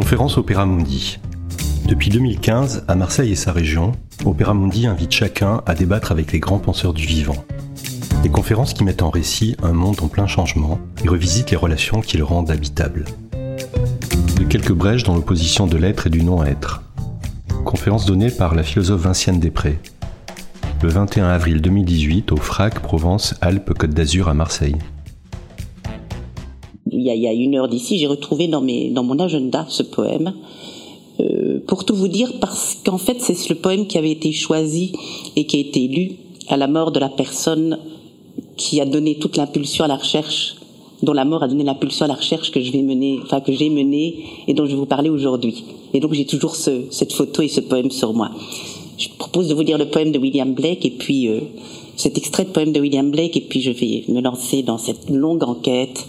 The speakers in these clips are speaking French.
Conférence Opéra Mundi. Depuis 2015, à Marseille et sa région, Opéra Mundi invite chacun à débattre avec les grands penseurs du vivant. Des conférences qui mettent en récit un monde en plein changement et revisitent les relations qui le rendent habitable. De quelques brèches dans l'opposition de l'être et du non-être. Conférence donnée par la philosophe Vinciane Després. Le 21 avril 2018 au FRAC Provence Alpes Côte d'Azur à Marseille il y a, une heure d'ici, j'ai retrouvé dans, mon agenda ce poème. Euh, pour tout vous dire, parce qu'en fait, c'est le poème qui avait été choisi et qui a été lu à la mort de la personne qui a donné toute l'impulsion à la recherche, dont la mort a donné l'impulsion à la recherche que je vais que j'ai menée et dont je vais vous parler aujourd'hui. Et donc j'ai toujours ce, cette photo et ce poème sur moi. Je propose de vous lire le poème de William Blake et puis euh, cet extrait de poème de William Blake et puis je vais me lancer dans cette longue enquête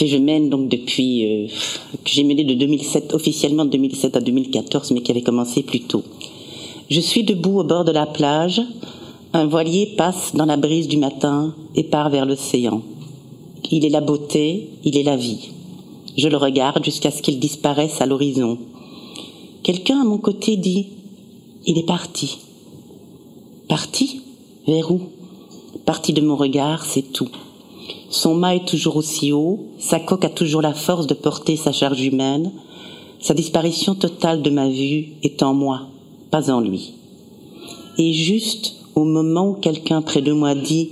que je mène donc depuis, euh, que j'ai mené de 2007, officiellement de 2007 à 2014, mais qui avait commencé plus tôt. Je suis debout au bord de la plage, un voilier passe dans la brise du matin et part vers l'océan. Il est la beauté, il est la vie. Je le regarde jusqu'à ce qu'il disparaisse à l'horizon. Quelqu'un à mon côté dit, il est parti. Parti? Vers où Parti de mon regard, c'est tout. Son mât est toujours aussi haut, sa coque a toujours la force de porter sa charge humaine, sa disparition totale de ma vue est en moi, pas en lui. Et juste au moment où quelqu'un près de moi dit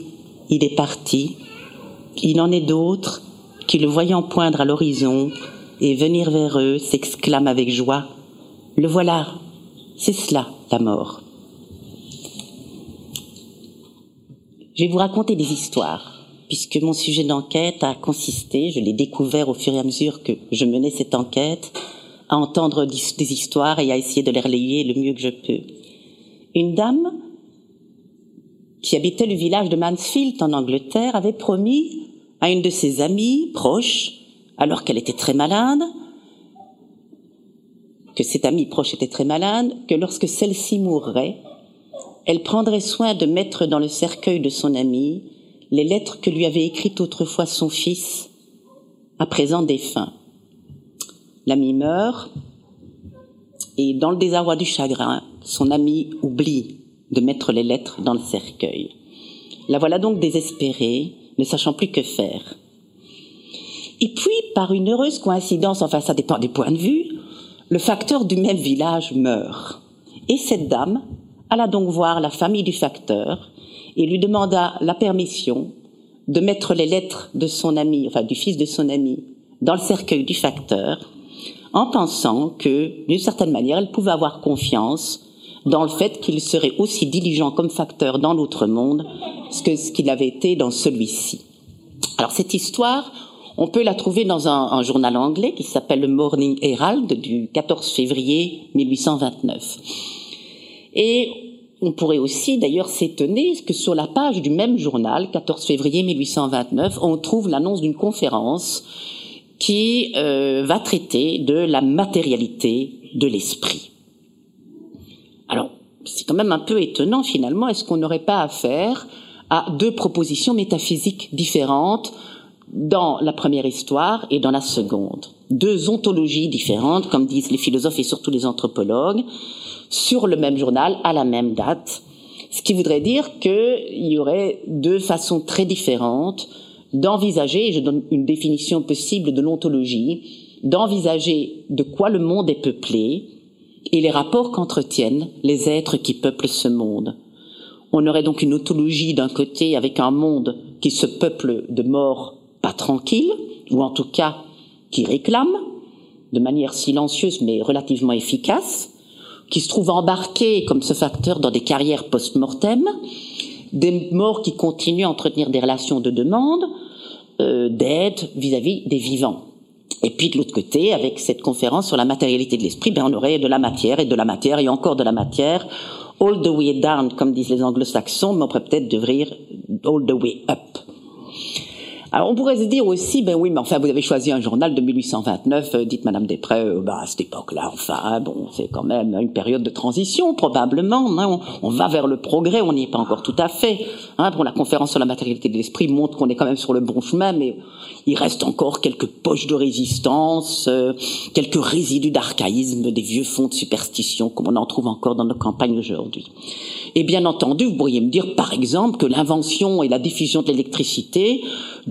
il est parti, il en est d'autres qui, le voyant poindre à l'horizon et venir vers eux, s'exclament avec joie Le voilà, c'est cela la mort. Je vais vous raconter des histoires puisque mon sujet d'enquête a consisté, je l'ai découvert au fur et à mesure que je menais cette enquête, à entendre des histoires et à essayer de les relayer le mieux que je peux. Une dame qui habitait le village de Mansfield en Angleterre avait promis à une de ses amies proches, alors qu'elle était très malade, que cette amie proche était très malade, que lorsque celle-ci mourrait, elle prendrait soin de mettre dans le cercueil de son amie les lettres que lui avait écrites autrefois son fils, à présent défunt. L'ami meurt, et dans le désarroi du chagrin, son ami oublie de mettre les lettres dans le cercueil. La voilà donc désespérée, ne sachant plus que faire. Et puis, par une heureuse coïncidence, enfin ça dépend des points de vue, le facteur du même village meurt. Et cette dame alla donc voir la famille du facteur et lui demanda la permission de mettre les lettres de son ami, enfin du fils de son ami, dans le cercueil du facteur, en pensant que, d'une certaine manière, elle pouvait avoir confiance dans le fait qu'il serait aussi diligent comme facteur dans l'autre monde que ce qu'il avait été dans celui-ci. Alors cette histoire, on peut la trouver dans un, journal anglais qui s'appelle le Morning Herald du 14 février 1829. Et on pourrait aussi d'ailleurs s'étonner que sur la page du même journal, 14 février 1829, on trouve l'annonce d'une conférence qui euh, va traiter de la matérialité de l'esprit. Alors, c'est quand même un peu étonnant finalement, est-ce qu'on n'aurait pas affaire à deux propositions métaphysiques différentes dans la première histoire et dans la seconde? Deux ontologies différentes, comme disent les philosophes et surtout les anthropologues, sur le même journal à la même date, ce qui voudrait dire qu'il y aurait deux façons très différentes d'envisager, et je donne une définition possible de l'ontologie, d'envisager de quoi le monde est peuplé et les rapports qu'entretiennent les êtres qui peuplent ce monde. On aurait donc une ontologie d'un côté avec un monde qui se peuple de morts pas tranquilles, ou en tout cas qui réclament, de manière silencieuse mais relativement efficace, qui se trouvent embarqués comme ce facteur dans des carrières post-mortem, des morts qui continuent à entretenir des relations de demande, euh, d'aide vis-à-vis des vivants. Et puis de l'autre côté, avec cette conférence sur la matérialité de l'esprit, ben on aurait de la matière et de la matière et encore de la matière, all the way down, comme disent les anglo-saxons, mais on pourrait peut-être devenir all the way up. Alors on pourrait se dire aussi, ben oui, mais enfin vous avez choisi un journal de 1829, euh, dites Madame Després, euh, bah à cette époque-là, enfin bon, c'est quand même une période de transition probablement. Hein, on, va vers le progrès, on n'y est pas encore tout à fait. Hein, la conférence sur la matérialité de l'esprit montre qu'on est quand même sur le bon chemin, mais il reste encore quelques poches de résistance, euh, quelques résidus d'archaïsme, des vieux fonds de superstition comme on en trouve encore dans nos campagnes aujourd'hui. Et bien entendu, vous pourriez me dire par exemple que l'invention et la diffusion de l'électricité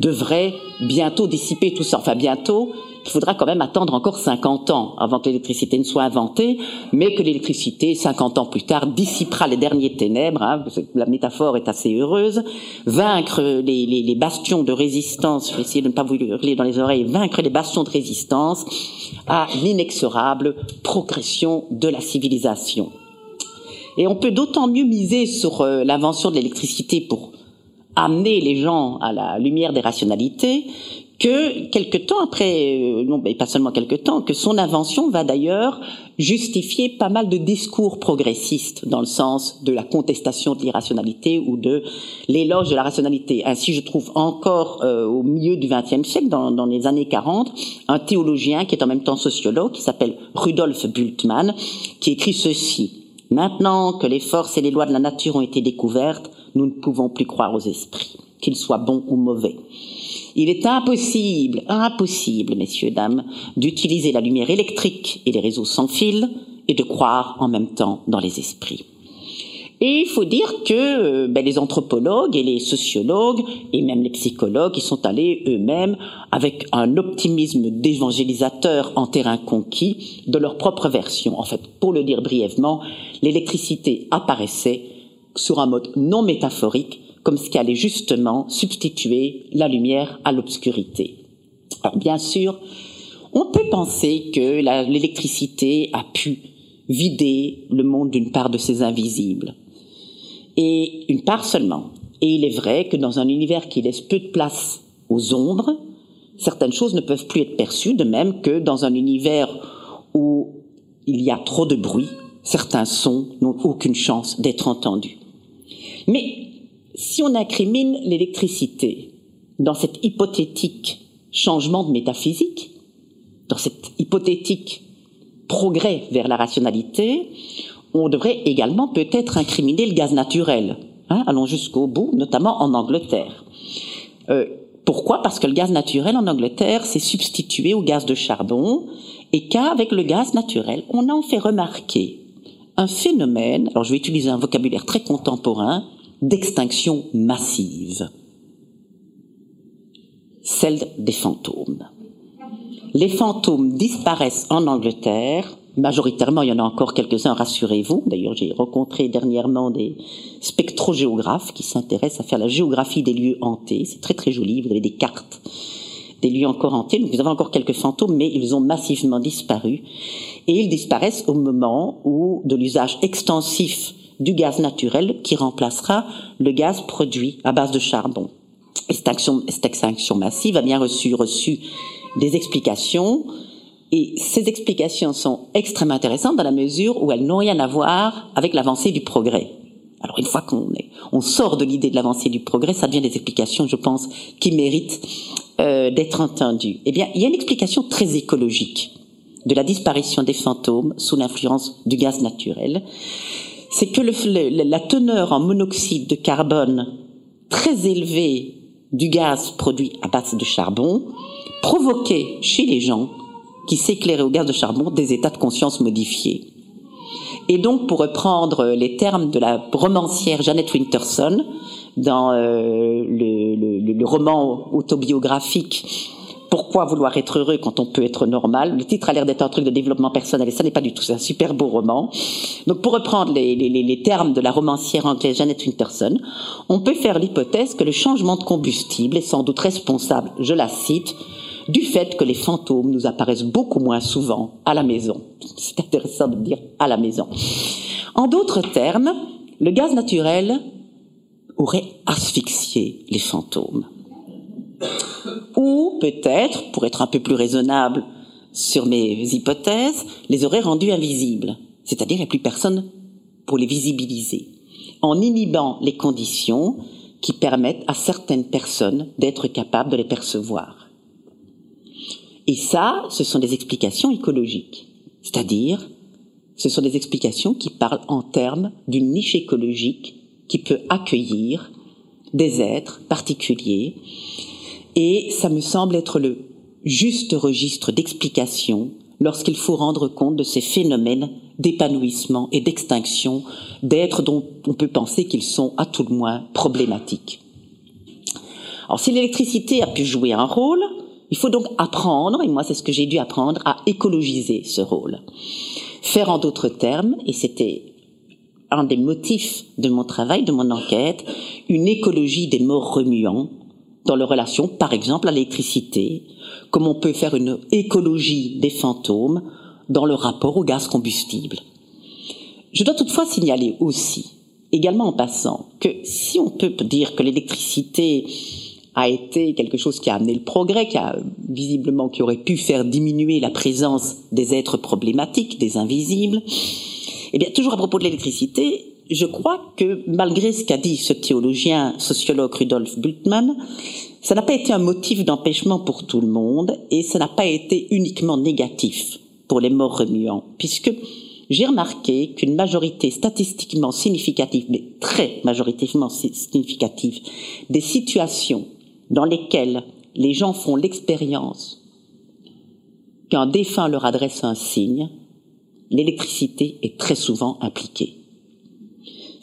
devrait bientôt dissiper tout ça. Enfin, bientôt, il faudra quand même attendre encore 50 ans avant que l'électricité ne soit inventée, mais que l'électricité, 50 ans plus tard, dissipera les derniers ténèbres, hein, la métaphore est assez heureuse, vaincre les, les, bastions de résistance, je vais essayer de ne pas vous hurler dans les oreilles, vaincre les bastions de résistance à l'inexorable progression de la civilisation. Et on peut d'autant mieux miser sur euh, l'invention de l'électricité pour amener les gens à la lumière des rationalités que quelque temps après, euh, non, mais pas seulement quelque temps, que son invention va d'ailleurs justifier pas mal de discours progressistes dans le sens de la contestation de l'irrationalité ou de l'éloge de la rationalité. Ainsi, je trouve encore euh, au milieu du XXe siècle, dans, dans, les années 40, un théologien qui est en même temps sociologue, qui s'appelle Rudolf Bultmann, qui écrit ceci. Maintenant que les forces et les lois de la nature ont été découvertes, nous ne pouvons plus croire aux esprits, qu'ils soient bons ou mauvais. Il est impossible, impossible, messieurs, dames, d'utiliser la lumière électrique et les réseaux sans fil et de croire en même temps dans les esprits. Et il faut dire que euh, ben, les anthropologues et les sociologues et même les psychologues, ils sont allés eux-mêmes avec un optimisme d'évangélisateur en terrain conquis de leur propre version. En fait, pour le dire brièvement, l'électricité apparaissait sur un mode non métaphorique, comme ce qui allait justement substituer la lumière à l'obscurité. Alors bien sûr, on peut penser que l'électricité a pu vider le monde d'une part de ses invisibles, et une part seulement. Et il est vrai que dans un univers qui laisse peu de place aux ombres, certaines choses ne peuvent plus être perçues, de même que dans un univers où il y a trop de bruit, certains sons n'ont aucune chance d'être entendus. Mais si on incrimine l'électricité dans cet hypothétique changement de métaphysique, dans cet hypothétique progrès vers la rationalité, on devrait également peut-être incriminer le gaz naturel. Hein, allons jusqu'au bout, notamment en Angleterre. Euh, pourquoi? Parce que le gaz naturel en Angleterre s'est substitué au gaz de charbon et qu'avec le gaz naturel, on a en fait remarquer un phénomène, alors je vais utiliser un vocabulaire très contemporain, d'extinction massive, celle des fantômes. Les fantômes disparaissent en Angleterre, majoritairement, il y en a encore quelques-uns, rassurez-vous. D'ailleurs, j'ai rencontré dernièrement des spectrogéographes qui s'intéressent à faire la géographie des lieux hantés. C'est très très joli, vous avez des cartes des lieux encore hantés. Donc vous avez encore quelques fantômes, mais ils ont massivement disparu. Et ils disparaissent au moment où de l'usage extensif du gaz naturel qui remplacera le gaz produit à base de charbon. cette, action, extinction massive a bien reçu, reçu des explications, et ces explications sont extrêmement intéressantes dans la mesure où elles n'ont rien à voir avec l'avancée du progrès. Alors une fois qu'on on sort de l'idée de l'avancée du progrès, ça devient des explications, je pense, qui méritent euh, d'être entendues. Eh bien, il y a une explication très écologique de la disparition des fantômes sous l'influence du gaz naturel. C'est que la teneur en monoxyde de carbone très élevée du gaz produit à base de charbon provoquait chez les gens qui s'éclairaient au gaz de charbon des états de conscience modifiés. Et donc, pour reprendre les termes de la romancière Janet Winterson, dans euh, le, roman autobiographique pourquoi vouloir être heureux quand on peut être normal? Le titre a l'air d'être un truc de développement personnel et ça n'est pas du tout. C'est un super beau roman. Donc pour reprendre les, les, les termes de la romancière anglaise Janet Winterson, on peut faire l'hypothèse que le changement de combustible est sans doute responsable, je la cite, du fait que les fantômes nous apparaissent beaucoup moins souvent à la maison. C'est intéressant de dire à la maison. En d'autres termes, le gaz naturel aurait asphyxié les fantômes. Ou peut-être, pour être un peu plus raisonnable sur mes hypothèses, les aurait rendus invisibles. C'est-à-dire, il n'y a plus personne pour les visibiliser. En inhibant les conditions, qui permettent à certaines personnes d'être capables de les percevoir. Et ça, ce sont des explications écologiques. C'est-à-dire, ce sont des explications qui parlent en termes d'une niche écologique qui peut accueillir des êtres particuliers. Et ça me semble être le juste registre d'explication lorsqu'il faut rendre compte de ces phénomènes d'épanouissement et d'extinction d'êtres dont on peut penser qu'ils sont à tout le moins problématiques. Alors si l'électricité a pu jouer un rôle, il faut donc apprendre, et moi c'est ce que j'ai dû apprendre, à écologiser ce rôle. Faire en d'autres termes, et c'était un des motifs de mon travail, de mon enquête, une écologie des morts remuants dans leur relation, par exemple, à l'électricité, comme on peut faire une écologie des fantômes dans le rapport au gaz combustible. Je dois toutefois signaler aussi, également en passant, que si on peut dire que l'électricité a été quelque chose qui a amené le progrès, qui a visiblement qui aurait pu faire diminuer la présence des êtres problématiques, des invisibles, eh bien, toujours à propos de l'électricité, je crois que malgré ce qu'a dit ce théologien sociologue Rudolf Bultmann, ça n'a pas été un motif d'empêchement pour tout le monde et ça n'a pas été uniquement négatif pour les morts remuants, puisque j'ai remarqué qu'une majorité statistiquement significative, mais très majoritairement significative, des situations dans lesquelles les gens font l'expérience qu'un défunt leur adresse un signe, l'électricité est très souvent impliquée.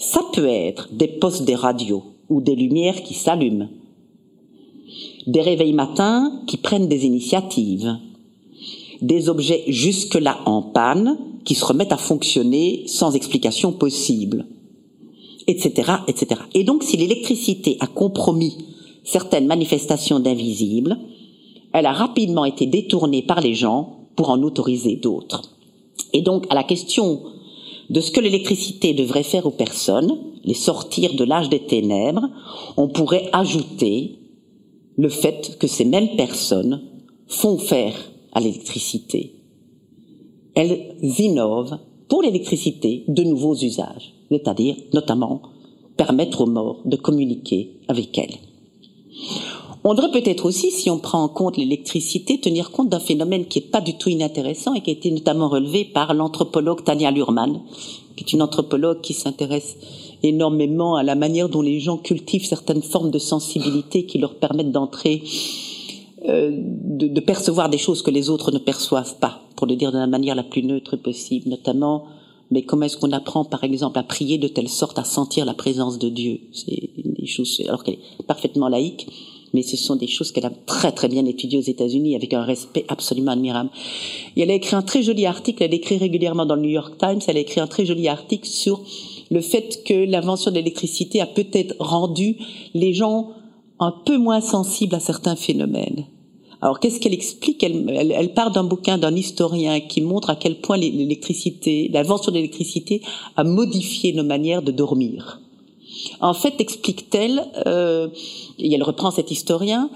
Ça peut être des postes des radios ou des lumières qui s'allument, des réveils matins qui prennent des initiatives, des objets jusque-là en panne qui se remettent à fonctionner sans explication possible, etc., etc. Et donc, si l'électricité a compromis certaines manifestations d'invisibles, elle a rapidement été détournée par les gens pour en autoriser d'autres. Et donc, à la question de ce que l'électricité devrait faire aux personnes, les sortir de l'âge des ténèbres, on pourrait ajouter le fait que ces mêmes personnes font faire à l'électricité. Elles innovent pour l'électricité de nouveaux usages, c'est-à-dire notamment permettre aux morts de communiquer avec elles. On devrait peut-être aussi, si on prend en compte l'électricité, tenir compte d'un phénomène qui n'est pas du tout inintéressant et qui a été notamment relevé par l'anthropologue Tania Lurman, qui est une anthropologue qui s'intéresse énormément à la manière dont les gens cultivent certaines formes de sensibilité qui leur permettent d'entrer euh, de, de, percevoir des choses que les autres ne perçoivent pas, pour le dire de la manière la plus neutre possible, notamment, mais comment est-ce qu'on apprend, par exemple, à prier de telle sorte à sentir la présence de Dieu? C'est des choses, alors qu'elle est parfaitement laïque, mais ce sont des choses qu'elle a très très bien étudiées aux États-Unis avec un respect absolument admirable. Et elle a écrit un très joli article, elle écrit régulièrement dans le New York Times, elle a écrit un très joli article sur le fait que l'invention de l'électricité a peut-être rendu les gens un peu moins sensibles à certains phénomènes. Alors qu'est-ce qu'elle explique? Elle, elle, part d'un bouquin d'un historien qui montre à quel point l'électricité, l'invention de l'électricité a modifié nos manières de dormir. En fait, explique-t-elle, euh, et elle reprend cet historien,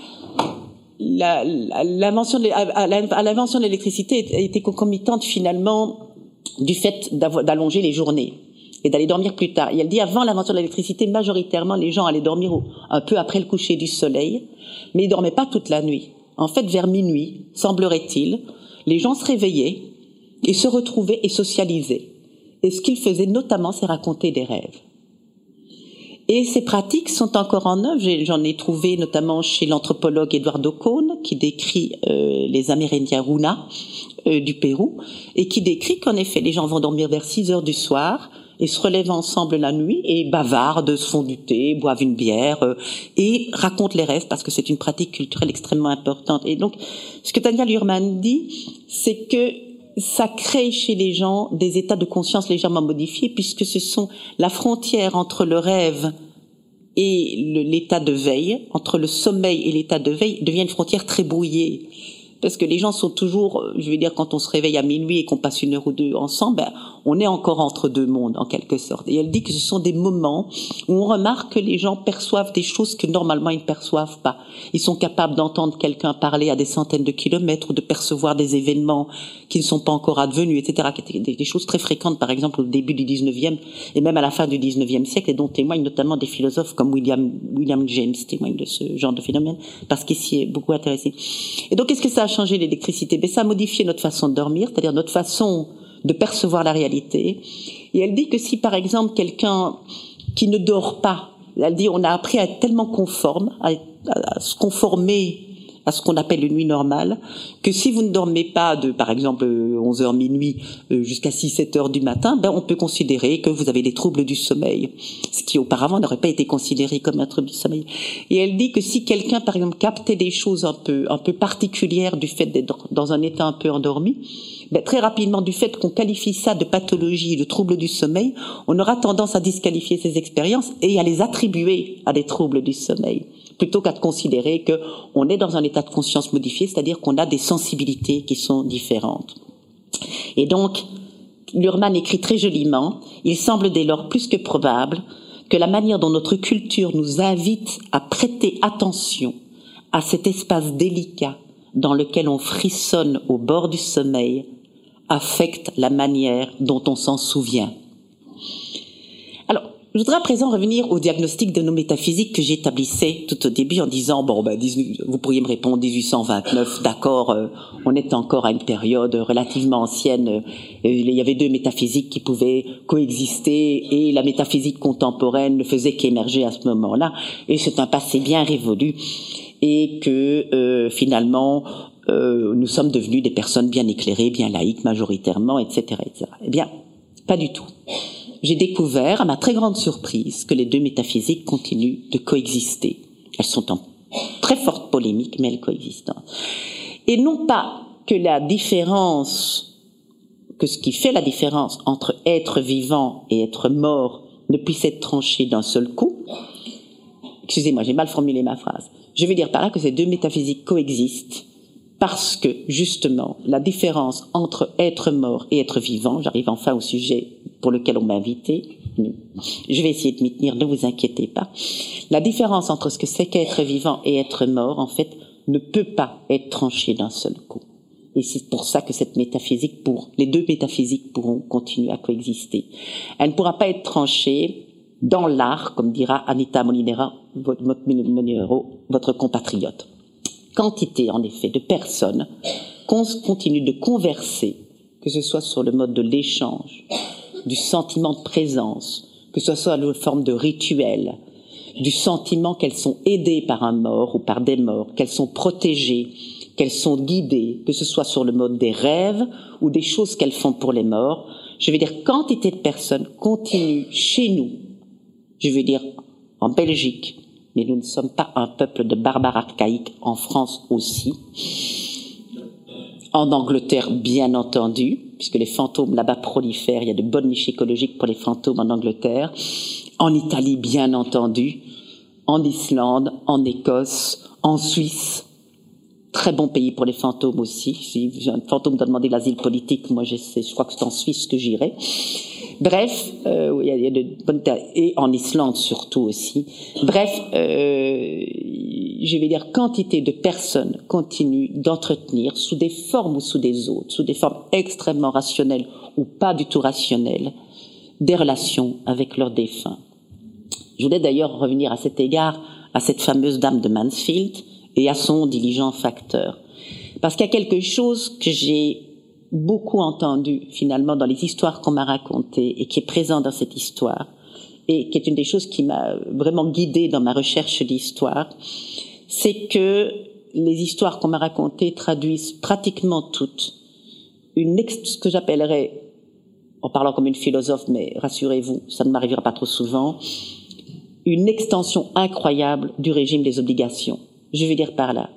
l'invention de l'électricité été concomitante finalement du fait d'allonger les journées et d'aller dormir plus tard. Et elle dit avant l'invention de l'électricité, majoritairement les gens allaient dormir un peu après le coucher du soleil, mais ils dormaient pas toute la nuit. En fait, vers minuit, semblerait-il, les gens se réveillaient et se retrouvaient et socialisaient. Et ce qu'ils faisaient notamment, c'est raconter des rêves. Et ces pratiques sont encore en œuvre. J'en ai trouvé notamment chez l'anthropologue Eduardo Cohn, qui décrit euh, les Amérindiens Runa euh, du Pérou, et qui décrit qu'en effet, les gens vont dormir vers 6 heures du soir, et se relèvent ensemble la nuit et bavardent, se font du thé, boivent une bière euh, et racontent les rêves parce que c'est une pratique culturelle extrêmement importante. Et donc, ce que Tania Lurman dit, c'est que ça crée chez les gens des états de conscience légèrement modifiés puisque ce sont la frontière entre le rêve et l'état de veille, entre le sommeil et l'état de veille, devient une frontière très brouillée. Parce que les gens sont toujours, je veux dire, quand on se réveille à minuit et qu'on passe une heure ou deux ensemble, ben, on est encore entre deux mondes en quelque sorte. Et elle dit que ce sont des moments où on remarque que les gens perçoivent des choses que normalement ils ne perçoivent pas. Ils sont capables d'entendre quelqu'un parler à des centaines de kilomètres ou de percevoir des événements qui ne sont pas encore advenus, etc. Des, choses très fréquentes, par exemple, au début du 19e et même à la fin du 19e siècle, et dont témoignent notamment des philosophes comme William, James témoignent de ce genre de phénomène, parce qu'il s'y est beaucoup intéressé. Et donc, qu'est-ce que ça a changé l'électricité? Ben, Ça a modifié notre façon de dormir, c'est-à-dire notre façon de percevoir la réalité. Et elle dit que si, par exemple, quelqu'un qui ne dort pas, elle dit on a appris à être tellement conforme, à, à se conformer à ce qu'on appelle une nuit normale, que si vous ne dormez pas de, par exemple, 11 heures minuit euh, jusqu'à 6, 7 heures du matin, ben, on peut considérer que vous avez des troubles du sommeil. Ce qui auparavant n'aurait pas été considéré comme un trouble du sommeil. Et elle dit que si quelqu'un, par exemple, captait des choses un peu, un peu particulières du fait d'être dans un état un peu endormi, ben, très rapidement, du fait qu'on qualifie ça de pathologie, de trouble du sommeil, on aura tendance à disqualifier ces expériences et à les attribuer à des troubles du sommeil plutôt qu'à considérer qu'on est dans un état de conscience modifié, c'est-à-dire qu'on a des sensibilités qui sont différentes. Et donc, Lurman écrit très joliment, il semble dès lors plus que probable que la manière dont notre culture nous invite à prêter attention à cet espace délicat dans lequel on frissonne au bord du sommeil affecte la manière dont on s'en souvient. Je voudrais à présent revenir au diagnostic de nos métaphysiques que j'établissais tout au début en disant, bon, ben, vous pourriez me répondre 1829, d'accord, euh, on est encore à une période relativement ancienne, euh, il y avait deux métaphysiques qui pouvaient coexister et la métaphysique contemporaine ne faisait qu'émerger à ce moment-là, et c'est un passé bien révolu, et que euh, finalement, nous sommes devenus des personnes bien éclairées, bien laïques majoritairement, etc., etc. Eh bien, pas du tout j'ai découvert, à ma très grande surprise, que les deux métaphysiques continuent de coexister. Elles sont en très forte polémique, mais elles coexistent. Et non pas que la différence, que ce qui fait la différence entre être vivant et être mort ne puisse être tranché d'un seul coup. Excusez-moi, j'ai mal formulé ma phrase. Je veux dire par là que ces deux métaphysiques coexistent parce que justement la différence entre être mort et être vivant, j'arrive enfin au sujet pour lequel on m'a invité, je vais essayer de m'y tenir, ne vous inquiétez pas, la différence entre ce que c'est qu'être vivant et être mort, en fait, ne peut pas être tranchée d'un seul coup. Et c'est pour ça que cette métaphysique, pour les deux métaphysiques pourront continuer à coexister. Elle ne pourra pas être tranchée dans l'art, comme dira Anita Molinera, votre, compatriote quantité, en effet, de personnes continuent de converser, que ce soit sur le mode de l'échange, du sentiment de présence, que ce soit sous forme de rituel, du sentiment qu'elles sont aidées par un mort ou par des morts, qu'elles sont protégées, qu'elles sont guidées, que ce soit sur le mode des rêves ou des choses qu'elles font pour les morts. Je veux dire, quantité de personnes continuent chez nous, je veux dire en Belgique, mais nous ne sommes pas un peuple de barbares archaïques en France aussi. En Angleterre, bien entendu, puisque les fantômes là-bas prolifèrent, il y a de bonnes niches écologiques pour les fantômes en Angleterre. En Italie, bien entendu. En Islande, en Écosse, en Suisse. Très bon pays pour les fantômes aussi. Si un fantôme doit demander l'asile politique, moi je, sais, je crois que c'est en Suisse que j'irai. Bref, euh, il y a, de bonnes et en Islande surtout aussi. Bref, euh, je vais dire quantité de personnes continuent d'entretenir sous des formes ou sous des autres, sous des formes extrêmement rationnelles ou pas du tout rationnelles, des relations avec leurs défunts. Je voulais d'ailleurs revenir à cet égard à cette fameuse dame de Mansfield et à son diligent facteur. Parce qu'il y a quelque chose que j'ai beaucoup entendu finalement dans les histoires qu'on m'a racontées et qui est présent dans cette histoire et qui est une des choses qui m'a vraiment guidée dans ma recherche d'histoire, c'est que les histoires qu'on m'a racontées traduisent pratiquement toutes une ce que j'appellerais, en parlant comme une philosophe, mais rassurez-vous, ça ne m'arrivera pas trop souvent, une extension incroyable du régime des obligations. Je veux dire par là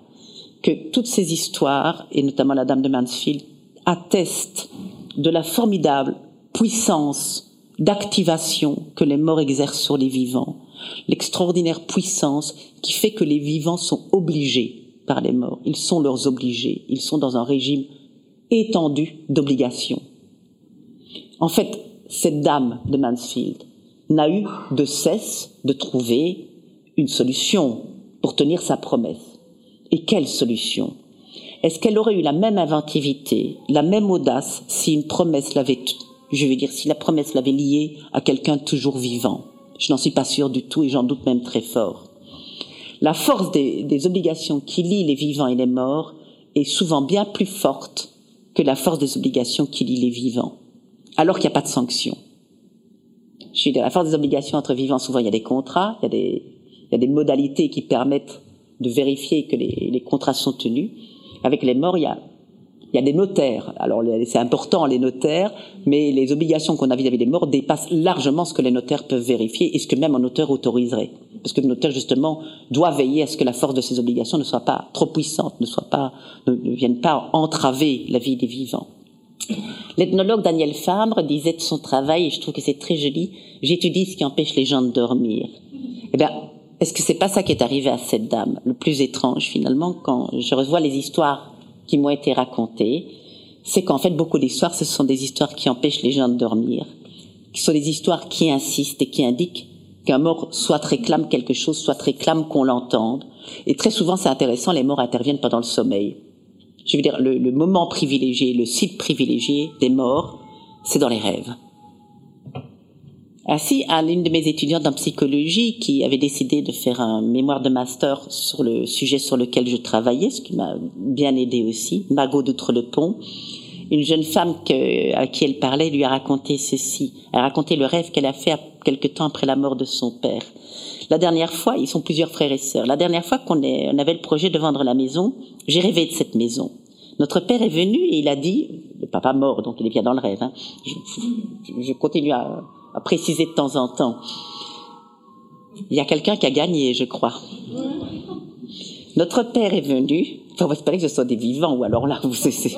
que toutes ces histoires, et notamment la Dame de Mansfield, atteste de la formidable puissance d'activation que les morts exercent sur les vivants, l'extraordinaire puissance qui fait que les vivants sont obligés par les morts. Ils sont leurs obligés, ils sont dans un régime étendu d'obligation. En fait, cette dame de Mansfield n'a eu de cesse de trouver une solution pour tenir sa promesse. Et quelle solution? Est-ce qu'elle aurait eu la même inventivité, la même audace si une promesse l'avait, je veux dire, si la promesse l'avait liée à quelqu'un toujours vivant? Je n'en suis pas sûre du tout et j'en doute même très fort. La force des, obligations qui lient les vivants et les morts est souvent bien plus forte que la force des obligations qui lient les vivants, alors qu'il n'y a pas de sanction. Je suis de la force des obligations entre vivants, souvent il y a des contrats, il y a des, il y a des modalités qui permettent de vérifier que les, les contrats sont tenus. Avec les morts, il y a, il y a des notaires. Alors c'est important les notaires, mais les obligations qu'on a vis-à-vis des morts dépassent largement ce que les notaires peuvent vérifier et ce que même un notaire autoriserait. Parce que le notaire justement doit veiller à ce que la force de ses obligations ne soit pas trop puissante, ne soit pas, ne, ne vienne pas entraver la vie des vivants. L'ethnologue Daniel Fabre disait de son travail, et je trouve que c'est très joli, j'étudie ce qui empêche les gens de dormir. Eh bien, est-ce que c'est pas ça qui est arrivé à cette dame Le plus étrange, finalement, quand je revois les histoires qui m'ont été racontées, c'est qu'en fait, beaucoup d'histoires, ce sont des histoires qui empêchent les gens de dormir, qui sont des histoires qui insistent et qui indiquent qu'un mort soit réclame quelque chose, soit réclame qu'on l'entende. Et très souvent, c'est intéressant, les morts interviennent pendant le sommeil je veux dire, le, moment privilégié, le site privilégié des morts, c'est dans les rêves. Ainsi, à l'une de mes étudiantes en psychologie qui avait décidé de faire un mémoire de master sur le sujet sur lequel je travaillais, ce qui m'a bien aidé aussi, Margot d'Outre-le-Pont, une jeune femme à qui elle parlait lui a raconté ceci. Elle a raconté le rêve qu'elle a fait quelque temps après la mort de son père. La dernière fois, ils sont plusieurs frères et sœurs. La dernière fois qu'on on avait le projet de vendre la maison, j'ai rêvé de cette maison. Notre père est venu et il a dit, le papa mort, donc il est bien dans le rêve. Hein, je, continue à, à, préciser de temps en temps. Il y a quelqu'un qui a gagné, je crois. Notre père est venu. Enfin, on va espérer que ce soit des vivants, ou alors là, vous savez.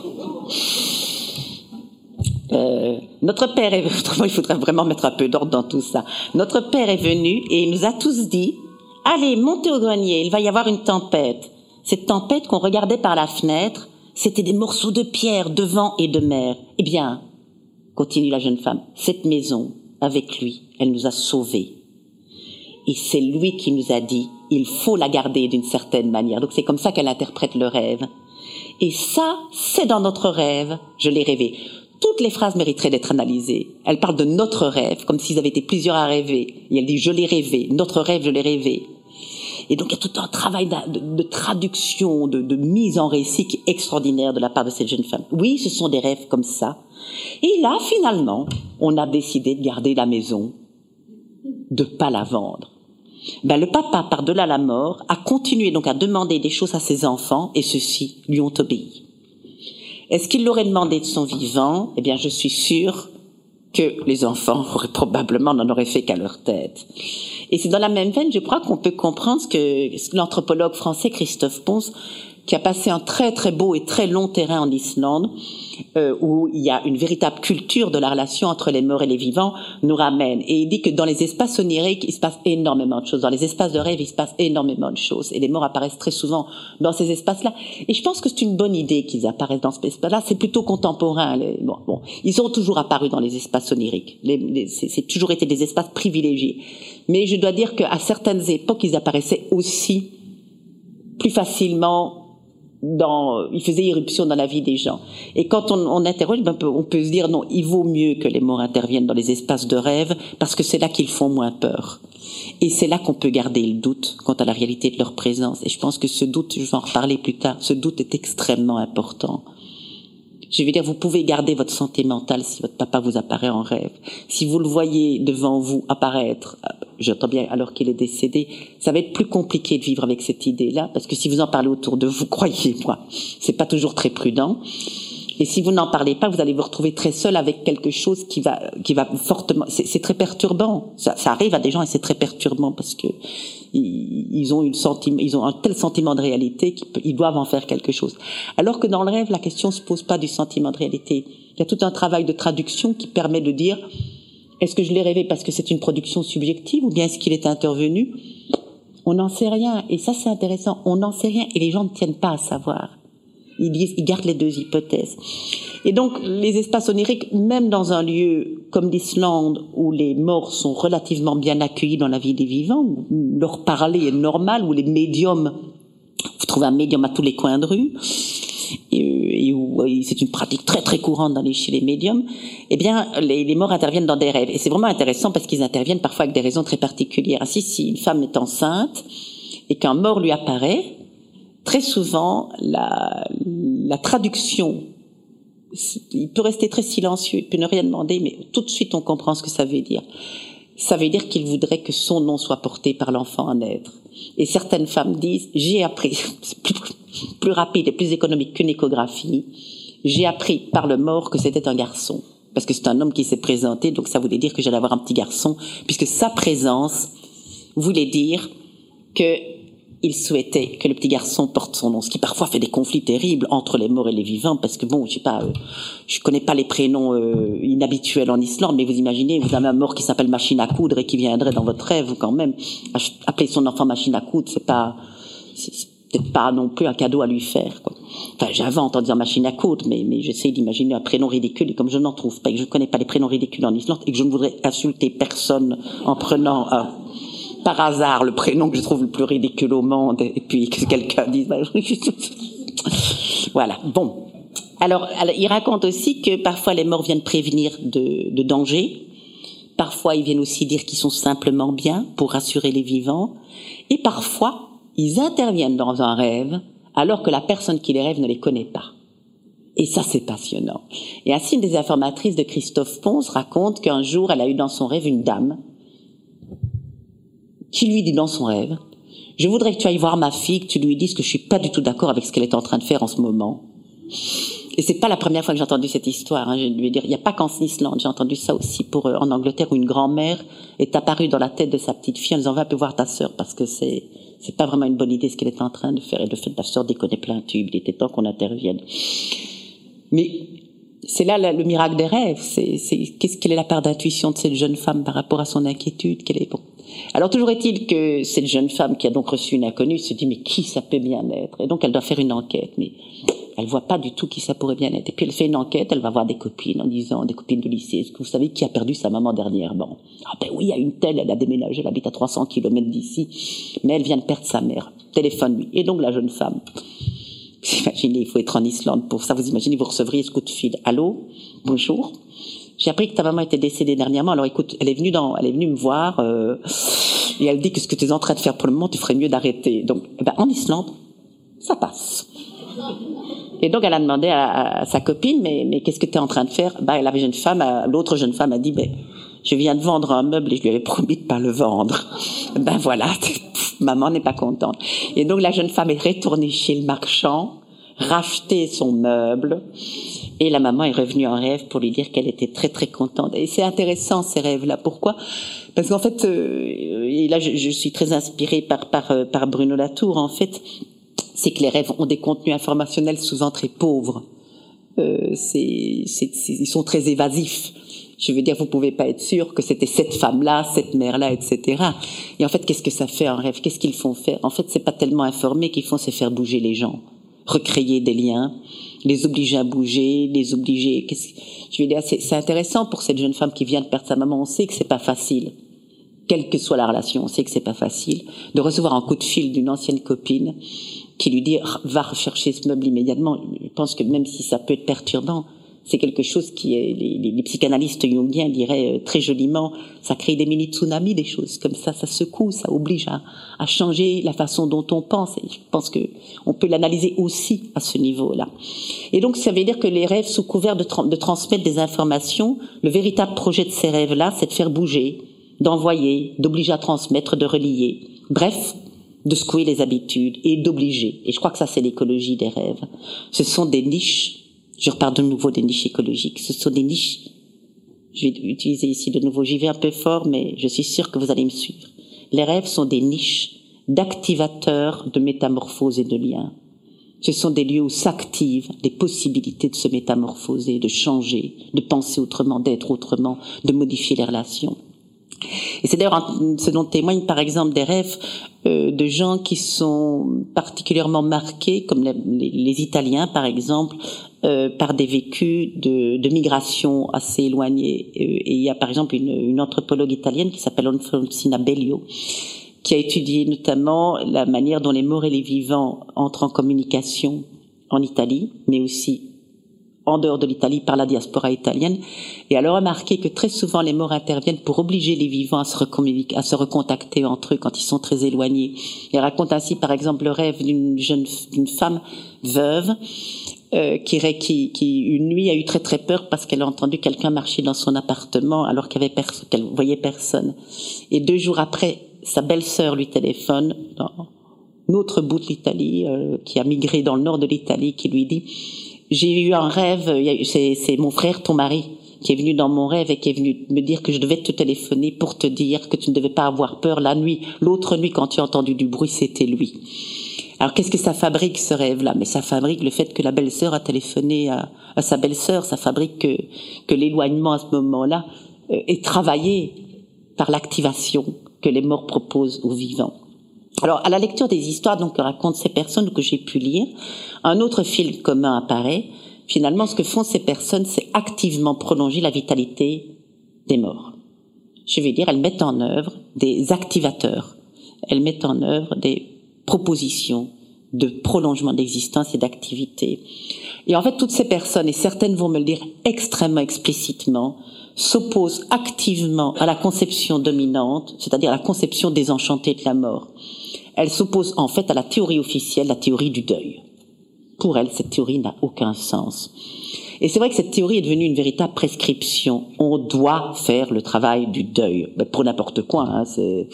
Euh, notre père est, il faudrait vraiment mettre un peu d'ordre dans tout ça. Notre père est venu et il nous a tous dit, allez, montez au grenier, il va y avoir une tempête. Cette tempête qu'on regardait par la fenêtre, c'était des morceaux de pierre de vent et de mer. Eh bien, continue la jeune femme, cette maison, avec lui, elle nous a sauvés. Et c'est lui qui nous a dit, il faut la garder d'une certaine manière. Donc c'est comme ça qu'elle interprète le rêve. Et ça, c'est dans notre rêve. Je l'ai rêvé toutes les phrases mériteraient d'être analysées. Elle parle de notre rêve, comme s'ils avaient été plusieurs à rêver. Et elle dit, je l'ai rêvé, notre rêve, je l'ai rêvé. Et donc il y a tout un travail de, traduction, de, de, mise en récit qui est extraordinaire de la part de cette jeune femme. Oui, ce sont des rêves comme ça. Et là, finalement, on a décidé de garder la maison, de pas la vendre. Ben, le papa, par-delà la mort, a continué donc à demander des choses à ses enfants et ceux-ci lui ont obéi. Est-ce qu'il l'aurait demandé de son vivant? Eh bien, je suis sûre que les enfants auraient probablement n'en auraient fait qu'à leur tête. Et c'est dans la même veine, je crois qu'on peut comprendre ce que l'anthropologue français Christophe Ponce qui a passé un très très beau et très long terrain en Islande, euh, où il y a une véritable culture de la relation entre les morts et les vivants, nous ramène. Et il dit que dans les espaces oniriques, il se passe énormément de choses. Dans les espaces de rêve, il se passe énormément de choses. Et les morts apparaissent très souvent dans ces espaces-là. Et je pense que c'est une bonne idée qu'ils apparaissent dans ces espaces-là. C'est plutôt contemporain. Bon, bon, ils ont toujours apparu dans les espaces oniriques. C'est toujours été des espaces privilégiés. Mais je dois dire qu'à certaines époques, ils apparaissaient aussi plus facilement dans, il faisait irruption dans la vie des gens. Et quand on, on interroge, ben, on peut se dire non, il vaut mieux que les morts interviennent dans les espaces de rêve parce que c'est là qu'ils font moins peur. Et c'est là qu'on peut garder le doute quant à la réalité de leur présence. Et je pense que ce doute, je vais en reparler plus tard, ce doute est extrêmement important. Je veux dire, vous pouvez garder votre santé mentale si votre papa vous apparaît en rêve. Si vous le voyez devant vous apparaître, euh, j'entends bien alors qu'il est décédé, ça va être plus compliqué de vivre avec cette idée-là, parce que si vous en parlez autour de vous, croyez-moi, c'est pas toujours très prudent. Et si vous n'en parlez pas, vous allez vous retrouver très seul avec quelque chose qui va, qui va fortement. C'est très perturbant. Ça, ça, arrive à des gens et c'est très perturbant parce que ils, ont une ils ont un tel sentiment de réalité qu'ils doivent en faire quelque chose. Alors que dans le rêve, la question se pose pas du sentiment de réalité. Il y a tout un travail de traduction qui permet de dire est-ce que je l'ai rêvé parce que c'est une production subjective ou bien est-ce qu'il est intervenu? On n'en sait rien. Et ça, c'est intéressant. On n'en sait rien et les gens ne tiennent pas à savoir ils, gardent les deux hypothèses. Et donc, les espaces oniriques, même dans un lieu comme l'Islande, où les morts sont relativement bien accueillis dans la vie des vivants, où leur parler est normal, où les médiums, vous trouvez un médium à tous les coins de rue, et, où c'est une pratique très très courante dans les, chez les médiums, eh bien, les morts interviennent dans des rêves. Et c'est vraiment intéressant parce qu'ils interviennent parfois avec des raisons très particulières. Ainsi, si une femme est enceinte et qu'un mort lui apparaît, très souvent, la, la traduction il peut rester très silencieux, il peut ne rien demander, mais tout de suite on comprend ce que ça veut dire. Ça veut dire qu'il voudrait que son nom soit porté par l'enfant à naître. Et certaines femmes disent, j'ai appris, c'est plus, plus, rapide et plus économique qu'une échographie, j'ai appris par le mort que c'était un garçon. Parce que c'est un homme qui s'est présenté, donc ça voulait dire que j'allais avoir un petit garçon, puisque sa présence voulait dire que il souhaitait que le petit garçon porte son nom, ce qui parfois fait des conflits terribles entre les morts et les vivants, parce que bon, je sais pas, euh, je connais pas les prénoms euh, inhabituels en Islande, mais vous imaginez, vous avez un mort qui s'appelle machine à coudre et qui viendrait dans votre rêve quand même. Appeler son enfant machine à coudre, c'est pas, c'est peut-être pas non plus un cadeau à lui faire. Quoi. Enfin, j'invente en disant machine à coudre, mais, j'essaie d'imaginer un prénom ridicule, et comme je n'en trouve pas, et que je connais pas les prénoms ridicules en Islande, et que je ne voudrais insulter personne en prenant un par hasard le prénom que je trouve le plus ridicule au monde et puis que quelqu'un dise bah, voilà bon. Alors, il raconte aussi que parfois les morts viennent prévenir de, de danger parfois ils viennent aussi dire qu'ils sont simplement bien pour rassurer les vivants. Et parfois ils interviennent dans un rêve alors que la personne qui les rêve ne les connaît pas. Et ça, c'est passionnant. Et ainsi, une des informatrices de Christophe Pons raconte qu'un jour, elle a eu dans son rêve une dame qui lui dit dans son rêve, je voudrais que tu ailles voir ma fille, que tu lui dises que je suis pas du tout d'accord avec ce qu'elle est en train de faire en ce moment. Et c'est pas la première fois que j'ai entendu cette histoire. Hein. Je lui dire, il n'y a pas qu'en Islande. J'ai entendu ça aussi pour euh, en Angleterre où une grand-mère est apparue dans la tête de sa petite fille en disant va peu voir ta sœur parce que c'est c'est pas vraiment une bonne idée ce qu'elle est en train de faire. Et de fait, ta sœur déconne plein tube. Il était temps qu'on intervienne. Mais c'est là le miracle des rêves. C'est, qu'est-ce quelle est la part d'intuition de cette jeune femme par rapport à son inquiétude? Quelle est bon. Alors toujours est-il que cette jeune femme qui a donc reçu une inconnue se dit mais qui ça peut bien être? Et donc elle doit faire une enquête, mais elle voit pas du tout qui ça pourrait bien être. Et puis elle fait une enquête, elle va voir des copines en disant des copines de lycée, est-ce que vous savez qui a perdu sa maman dernièrement? Ah ben oui, il y a une telle, elle a déménagé, elle habite à 300 kilomètres d'ici, mais elle vient de perdre sa mère. Téléphone-lui. Et donc la jeune femme vous imaginez, il faut être en Islande pour ça. Vous imaginez, vous recevriez ce coup de fil. Allô, bonjour? J'ai appris que ta maman était décédée dernièrement. Alors écoute, elle est venue dans, elle est venue me voir euh, et elle dit que ce que tu es en train de faire pour le moment, tu ferais mieux d'arrêter. Donc, eh ben, en Islande, ça passe. Et donc elle a demandé à, sa copine, mais, mais qu'est-ce que tu es en train de faire? Ben, la jeune femme, l'autre jeune femme a dit, ben, je viens de vendre un meuble et je lui avais promis de pas le vendre. Ben voilà, maman n'est pas contente. Et donc la jeune femme est retournée chez le marchand, racheté son meuble, et la maman est revenue en rêve pour lui dire qu'elle était très très contente. Et c'est intéressant ces rêves-là. Pourquoi? Parce qu'en fait, euh, et là je, suis très inspirée par, par, euh, par Bruno Latour, en fait, c'est que les rêves ont des contenus informationnels souvent très pauvres. Euh, ils sont très évasifs. Je veux dire, vous pouvez pas être sûr que c'était cette femme-là, cette mère-là, etc. Et en fait, qu'est-ce que ça fait en rêve? Qu'est-ce qu'ils font faire? En fait, c'est pas tellement informer qu'ils font, c'est faire bouger les gens, recréer des liens, les obliger à bouger, les obliger. Je veux dire, c'est intéressant pour cette jeune femme qui vient de perdre sa maman. On sait que c'est pas facile, quelle que soit la relation. On sait que c'est pas facile de recevoir un coup de fil d'une ancienne copine qui lui dit va rechercher ce meuble immédiatement. Je pense que même si ça peut être perturbant, c'est quelque chose qui les, les, psychanalystes jungiens diraient euh, très joliment, ça crée des mini-tsunamis, des choses comme ça, ça secoue, ça oblige à, à changer la façon dont on pense. Et je pense que on peut l'analyser aussi à ce niveau-là. Et donc, ça veut dire que les rêves, sous couvert de, de transmettre des informations, le véritable projet de ces rêves-là, c'est de faire bouger, d'envoyer, d'obliger à transmettre, de relier. Bref, de secouer les habitudes et d'obliger. Et je crois que ça, c'est l'écologie des rêves. Ce sont des niches je repars de nouveau des niches écologiques. Ce sont des niches. Je vais utiliser ici de nouveau. J'y vais un peu fort, mais je suis sûr que vous allez me suivre. Les rêves sont des niches d'activateurs de métamorphose et de liens. Ce sont des lieux où s'activent les possibilités de se métamorphoser, de changer, de penser autrement, d'être autrement, de modifier les relations. Et c'est d'ailleurs ce dont témoignent par exemple des rêves euh, de gens qui sont particulièrement marqués, comme les, Italiens par exemple, euh, par des vécus de, migration assez éloignés. Et il y a par exemple une, une anthropologue italienne qui s'appelle Alfonsina Bellio, qui a étudié notamment la manière dont les morts et les vivants entrent en communication en Italie, mais aussi en dehors de l'Italie par la diaspora italienne. Et elle a remarqué que très souvent les morts interviennent pour obliger les vivants à se, à se recontacter entre eux quand ils sont très éloignés. Elle raconte ainsi par exemple le rêve d'une jeune d'une femme veuve euh, qui, qui, qui, une nuit a eu très très peur parce qu'elle a entendu quelqu'un marcher dans son appartement alors qu'elle qu'elle voyait personne. Et deux jours après, sa belle-sœur lui téléphone dans autre bout de l'Italie, euh, qui a migré dans le nord de l'Italie, qui lui dit j'ai eu un rêve, c'est mon frère, ton mari, qui est venu dans mon rêve et qui est venu me dire que je devais te téléphoner pour te dire que tu ne devais pas avoir peur la nuit. L'autre nuit, quand tu as entendu du bruit, c'était lui. Alors qu'est-ce que ça fabrique ce rêve-là? Mais ça fabrique le fait que la belle-sœur a téléphoné à, sa belle-sœur. Ça fabrique que, l'éloignement à ce moment-là euh, est travaillé par l'activation que les morts proposent aux vivants. Alors, à la lecture des histoires donc, que racontent ces personnes que j'ai pu lire, un autre fil commun apparaît. Finalement, ce que font ces personnes, c'est activement prolonger la vitalité des morts. Je vais dire, elles mettent en œuvre des activateurs. Elles mettent en œuvre des propositions de prolongement d'existence et d'activité. Et en fait, toutes ces personnes, et certaines vont me le dire extrêmement explicitement, s'opposent activement à la conception dominante, c'est-à-dire la conception désenchantée de la mort. Elle s'oppose en fait à la théorie officielle, la théorie du deuil. Pour elle, cette théorie n'a aucun sens. Et c'est vrai que cette théorie est devenue une véritable prescription. On doit faire le travail du deuil. Mais pour n'importe quoi, hein, c'est,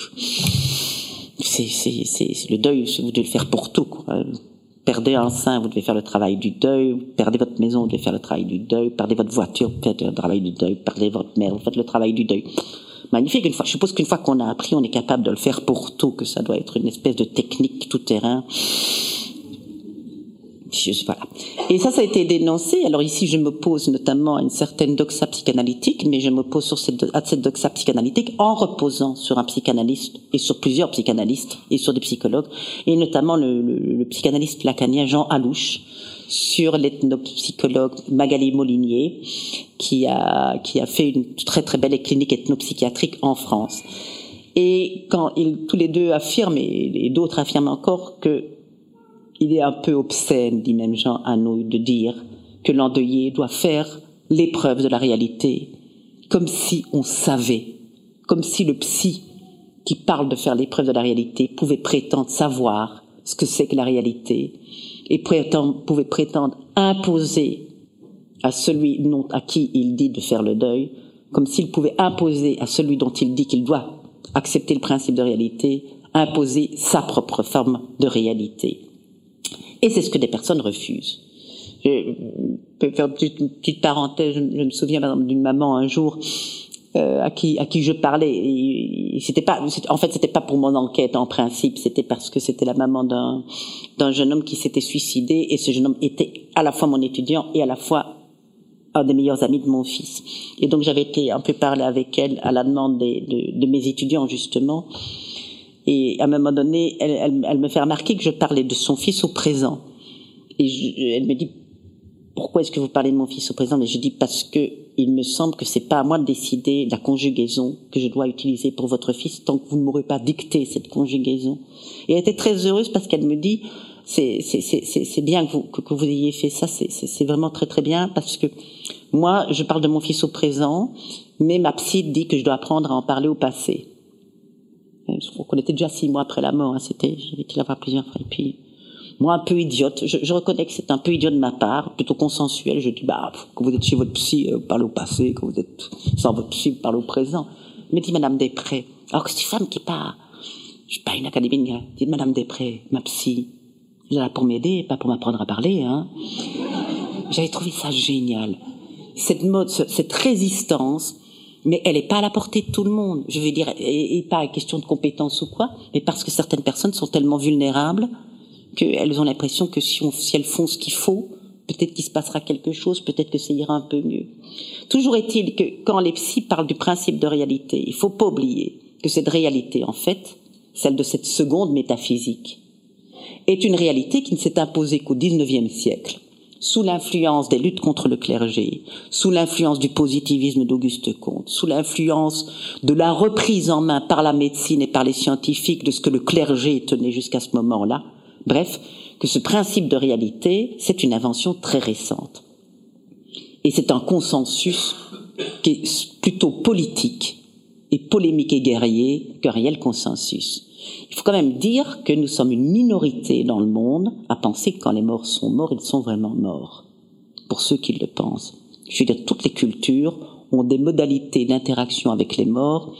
c'est, c'est, le deuil, vous devez le faire pour tout. Perdez un sein, vous devez faire le travail du deuil. Perdez votre maison, vous devez faire le travail du deuil. Perdez votre voiture, vous faites le travail du deuil. Perdez votre mère, vous faites le travail du deuil magnifique. Une fois, je suppose qu'une fois qu'on a appris, on est capable de le faire pour tout, que ça doit être une espèce de technique tout terrain. Et ça, ça a été dénoncé. Alors ici, je m'oppose notamment à une certaine doxa psychanalytique, mais je m'oppose sur cette, à cette doxa psychanalytique en reposant sur un psychanalyste et sur plusieurs psychanalystes et sur des psychologues, et notamment le psychanalyste lacanien Jean Alouche, sur l'ethnopsychologue Magali Molinier, qui a, qui a fait une très très belle clinique ethnopsychiatrique en France. Et quand ils, tous les deux affirment, et, d'autres affirment encore, que il est un peu obscène, dit même Jean Hanouille, de dire que l'endeuillé doit faire l'épreuve de la réalité, comme si on savait, comme si le psy qui parle de faire l'épreuve de la réalité pouvait prétendre savoir ce que c'est que la réalité, et pouvait prétendre imposer à celui dont, à qui il dit de faire le deuil, comme s'il pouvait imposer à celui dont il dit qu'il doit accepter le principe de réalité, imposer sa propre forme de réalité. Et c'est ce que des personnes refusent. Je peux faire une petite, parenthèse. Je, me souviens d'une maman un jour euh, à qui à qui je parlais. C'était pas, en fait, c'était pas pour mon enquête en principe. C'était parce que c'était la maman d'un d'un jeune homme qui s'était suicidé et ce jeune homme était à la fois mon étudiant et à la fois un des meilleurs amis de mon fils. Et donc j'avais été un peu parler avec elle à la demande de, de, mes étudiants justement. Et à un moment donné, elle, elle, elle, me fait remarquer que je parlais de son fils au présent. Et je, elle me dit pourquoi est-ce que vous parlez de mon fils au présent? Mais je dis parce que il me semble que c'est pas à moi de décider la conjugaison que je dois utiliser pour votre fils tant que vous ne m'aurez pas dicté cette conjugaison. Et elle était très heureuse parce qu'elle me dit c'est bien que vous, que, vous ayez fait ça, c'est vraiment très très bien parce que moi, je parle de mon fils au présent, mais ma psy dit que je dois apprendre à en parler au passé. Qu'on était déjà six mois après la mort, hein, c'était, j'avais été la voir plusieurs fois, et puis moi un peu idiote, je, reconnais que c'est un peu idiot de ma part, plutôt consensuel, je dis, bah, quand vous êtes chez votre psy, euh, parlez au passé, quand vous êtes sans votre psy, parlez au présent. Mais dit Madame Després, alors que c'est une femme qui est pas, je suis pas une académique, dit Madame Després, ma psy, elle est là pour m'aider, pas pour m'apprendre à parler. Hein. J'avais trouvé ça génial. Cette mode, cette résistance, mais elle n'est pas à la portée de tout le monde. Je veux dire, et, pas à question de compétence ou quoi, mais parce que certaines personnes sont tellement vulnérables qu'elles ont l'impression que si elles font ce qu'il faut, peut-être qu'il se passera quelque chose, peut-être que ça ira un peu mieux. Toujours est-il que quand les psys parlent du principe de réalité, il faut pas oublier que cette réalité, en fait, celle de cette seconde métaphysique, est une réalité qui ne s'est imposée qu'au XIXe siècle, sous l'influence des luttes contre le clergé, sous l'influence du positivisme d'Auguste Comte, sous l'influence de la reprise en main par la médecine et par les scientifiques de ce que le clergé tenait jusqu'à ce moment-là. Bref, que ce principe de réalité, c'est une invention très récente. Et c'est un consensus qui est plutôt politique et polémique et guerrier qu'un réel consensus. Il faut quand même dire que nous sommes une minorité dans le monde à penser que quand les morts sont morts, ils sont vraiment morts. Pour ceux qui le pensent. Je veux dire, toutes les cultures ont des modalités d'interaction avec les morts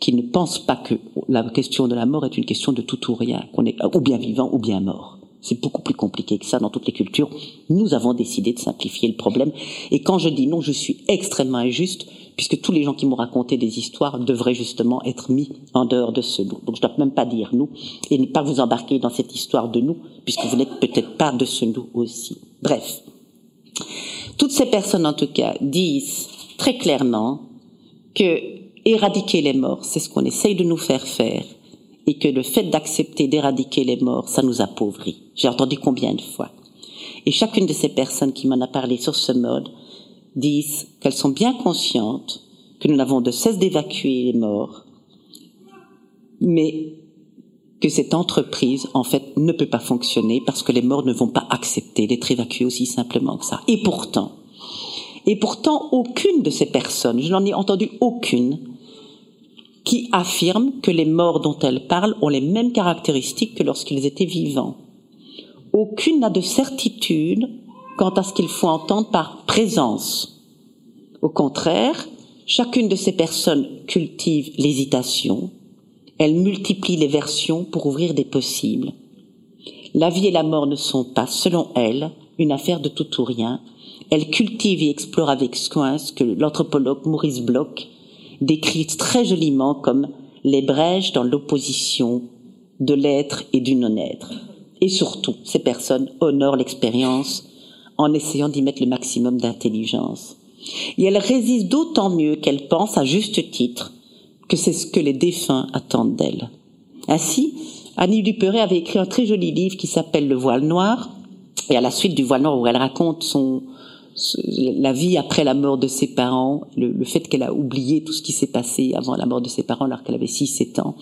qui ne pensent pas que la question de la mort est une question de tout ou rien, qu'on est ou bien vivant ou bien mort. C'est beaucoup plus compliqué que ça dans toutes les cultures. Nous avons décidé de simplifier le problème. Et quand je dis non, je suis extrêmement injuste puisque tous les gens qui m'ont raconté des histoires devraient justement être mis en dehors de ce nous. Donc je ne dois même pas dire nous, et ne pas vous embarquer dans cette histoire de nous, puisque vous n'êtes peut-être pas de ce nous aussi. Bref, toutes ces personnes en tout cas disent très clairement que éradiquer les morts, c'est ce qu'on essaye de nous faire faire, et que le fait d'accepter d'éradiquer les morts, ça nous appauvrit. J'ai entendu combien de fois? Et chacune de ces personnes qui m'en a parlé sur ce mode disent qu'elles sont bien conscientes que nous n'avons de cesse d'évacuer les morts, mais que cette entreprise, en fait, ne peut pas fonctionner parce que les morts ne vont pas accepter d'être évacués aussi simplement que ça. Et pourtant, et pourtant, aucune de ces personnes, je n'en ai entendu aucune, qui affirme que les morts dont elles parlent ont les mêmes caractéristiques que lorsqu'ils étaient vivants. Aucune n'a de certitude quant à ce qu'il faut entendre par présence. Au contraire, chacune de ces personnes cultive l'hésitation, elle multiplie les versions pour ouvrir des possibles. La vie et la mort ne sont pas, selon elle, une affaire de tout ou rien. Elle cultive et explore avec soin ce que l'anthropologue Maurice Bloch décrit très joliment comme les brèches dans l'opposition de l'être et du non-être. Et surtout, ces personnes honorent l'expérience en essayant d'y mettre le maximum d'intelligence. Et elle résiste d'autant mieux qu'elle pense à juste titre que c'est ce que les défunts attendent d'elle. Ainsi, Annie Duperet avait écrit un très joli livre qui s'appelle Le voile noir, et à la suite du voile noir où elle raconte son, la vie après la mort de ses parents, le, le fait qu'elle a oublié tout ce qui s'est passé avant la mort de ses parents alors qu'elle avait 6-7 ans,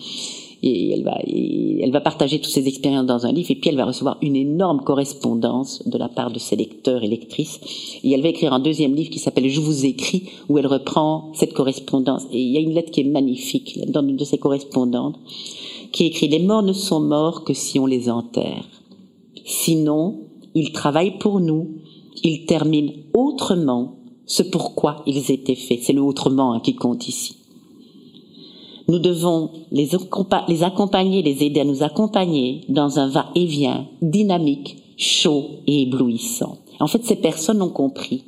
et elle va, elle va partager toutes ses expériences dans un livre et puis elle va recevoir une énorme correspondance de la part de ses lecteurs et lectrices. Et elle va écrire un deuxième livre qui s'appelle Je vous écris où elle reprend cette correspondance. Et il y a une lettre qui est magnifique dans une de ses correspondantes qui écrit les morts ne sont morts que si on les enterre. Sinon ils travaillent pour nous. Ils terminent autrement ce pourquoi ils étaient faits c'est le autrement hein, qui compte ici nous devons les, accompagner, les aider à nous accompagner dans un va-et-vient dynamique, chaud et éblouissant. En fait, ces personnes ont compris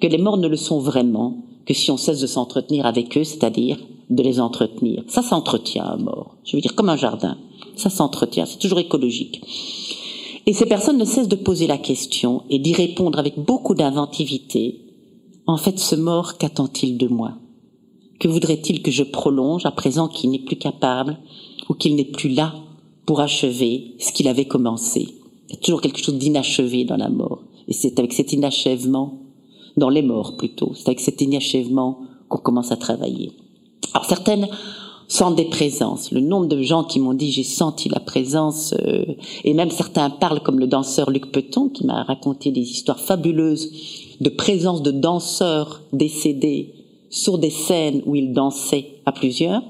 que les morts ne le sont vraiment que si on cesse de s'entretenir avec eux, c'est-à-dire de les entretenir. Ça s'entretient un mort. Je veux dire, comme un jardin. Ça s'entretient. C'est toujours écologique. Et ces personnes ne cessent de poser la question et d'y répondre avec beaucoup d'inventivité. En fait, ce mort, qu'attend-il de moi? Que voudrait-il que je prolonge à présent qu'il n'est plus capable ou qu'il n'est plus là pour achever ce qu'il avait commencé? Il y a toujours quelque chose d'inachevé dans la mort. Et c'est avec cet inachèvement, dans les morts plutôt, c'est avec cet inachèvement qu'on commence à travailler. Alors certaines sentent des présences. Le nombre de gens qui m'ont dit j'ai senti la présence, euh, et même certains parlent comme le danseur Luc Peton qui m'a raconté des histoires fabuleuses de présence de danseurs décédés sur des scènes où il dansait à plusieurs.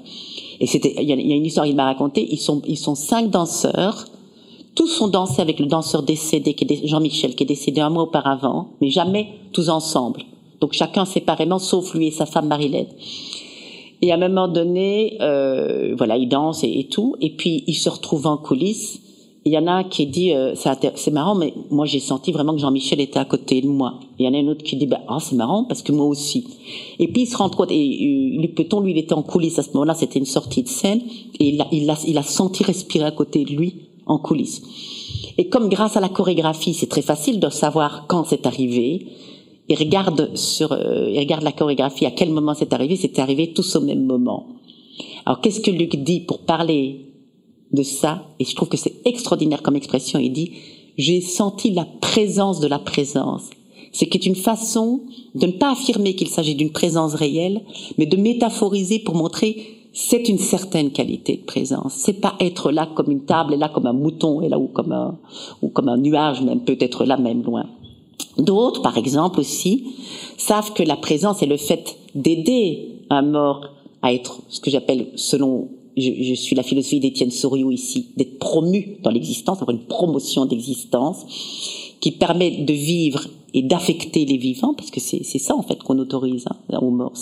Et c'était, il y, a, une histoire qu'il m'a racontée. Ils sont, ils sont cinq danseurs. Tous ont dansé avec le danseur décédé, qui est Jean-Michel, qui est décédé un mois auparavant, mais jamais tous ensemble. Donc chacun séparément, sauf lui et sa femme Marilène. Et à un moment donné, euh, voilà, ils dansent et, et, tout. Et puis ils se retrouvent en coulisses il y en a qui dit euh, c'est marrant mais moi j'ai senti vraiment que Jean-Michel était à côté de moi. Il y en a un autre qui dit bah ah, c'est marrant parce que moi aussi. Et puis il se rend compte et Luc Peton lui il était en coulisses à ce moment-là c'était une sortie de scène et il a senti respirer à côté de lui en coulisses. Et comme grâce à la chorégraphie c'est très facile de savoir quand c'est arrivé il regarde sur euh, il regarde la chorégraphie à quel moment c'est arrivé c'est arrivé tous au même moment. Alors qu'est-ce que Luc dit pour parler de ça Et je trouve que c'est extraordinaire comme expression. Il dit j'ai senti la présence de la présence. C'est qui est une façon de ne pas affirmer qu'il s'agit d'une présence réelle, mais de métaphoriser pour montrer c'est une certaine qualité de présence. C'est pas être là comme une table et là comme un mouton et là ou comme un, ou comme un nuage même peut être là même loin. D'autres, par exemple aussi, savent que la présence est le fait d'aider un mort à être ce que j'appelle, selon, je, suis la philosophie d'Étienne Soriot ici, d'être promu dans l'existence, avoir une promotion d'existence qui permet de vivre et d'affecter les vivants, parce que c'est ça en fait qu'on autorise hein, aux morts,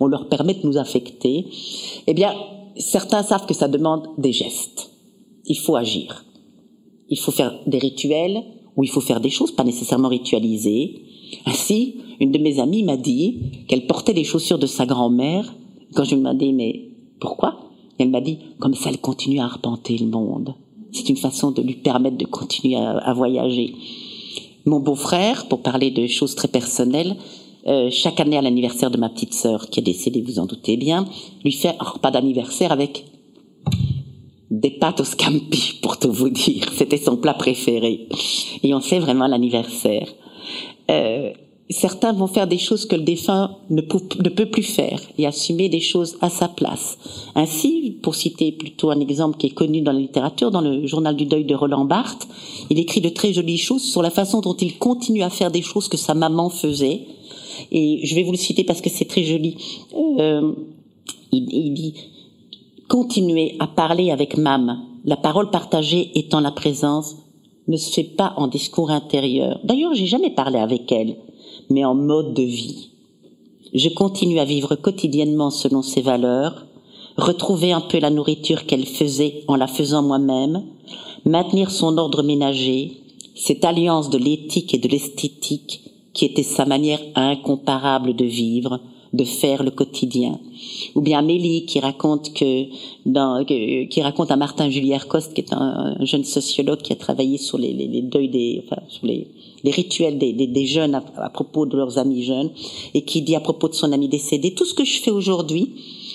on leur permet de nous affecter. Eh bien, certains savent que ça demande des gestes. Il faut agir. Il faut faire des rituels, ou il faut faire des choses pas nécessairement ritualisées. Ainsi, une de mes amies m'a dit qu'elle portait les chaussures de sa grand-mère. Quand je lui ai demandé, mais pourquoi? Elle m'a dit, comme ça, elle continue à arpenter le monde. C'est une façon de lui permettre de continuer à, voyager. Mon beau-frère, pour parler de choses très personnelles, euh, chaque année à l'anniversaire de ma petite sœur, qui est décédée, vous en doutez bien, lui fait un repas d'anniversaire avec des pâtes au scampi, pour tout vous dire. C'était son plat préféré. Et on fait vraiment l'anniversaire. Euh, certains vont faire des choses que le défunt ne peut, plus faire et assumer des choses à sa place. Ainsi, pour citer plutôt un exemple qui est connu dans la littérature, dans le journal du deuil de Roland Barthes, il écrit de très jolies choses sur la façon dont il continue à faire des choses que sa maman faisait. Et je vais vous le citer parce que c'est très joli. Euh, il, il dit continuer à parler avec Mam, la parole partagée étant la présence, ne se fait pas en discours intérieur. D'ailleurs, j'ai jamais parlé avec elle, mais en mode de vie. Je continue à vivre quotidiennement selon ses valeurs, retrouver un peu la nourriture qu'elle faisait en la faisant moi-même, maintenir son ordre ménager, cette alliance de l'éthique et de l'esthétique qui était sa manière incomparable de vivre, de faire le quotidien. Ou bien Amélie qui raconte que, dans, qui raconte à Martin Julière Coste, qui est un, jeune sociologue qui a travaillé sur les, les, les deuils des, enfin, sur les, les rituels des, jeunes à, propos de leurs amis jeunes, et qui dit à propos de son ami décédé, tout ce que je fais aujourd'hui,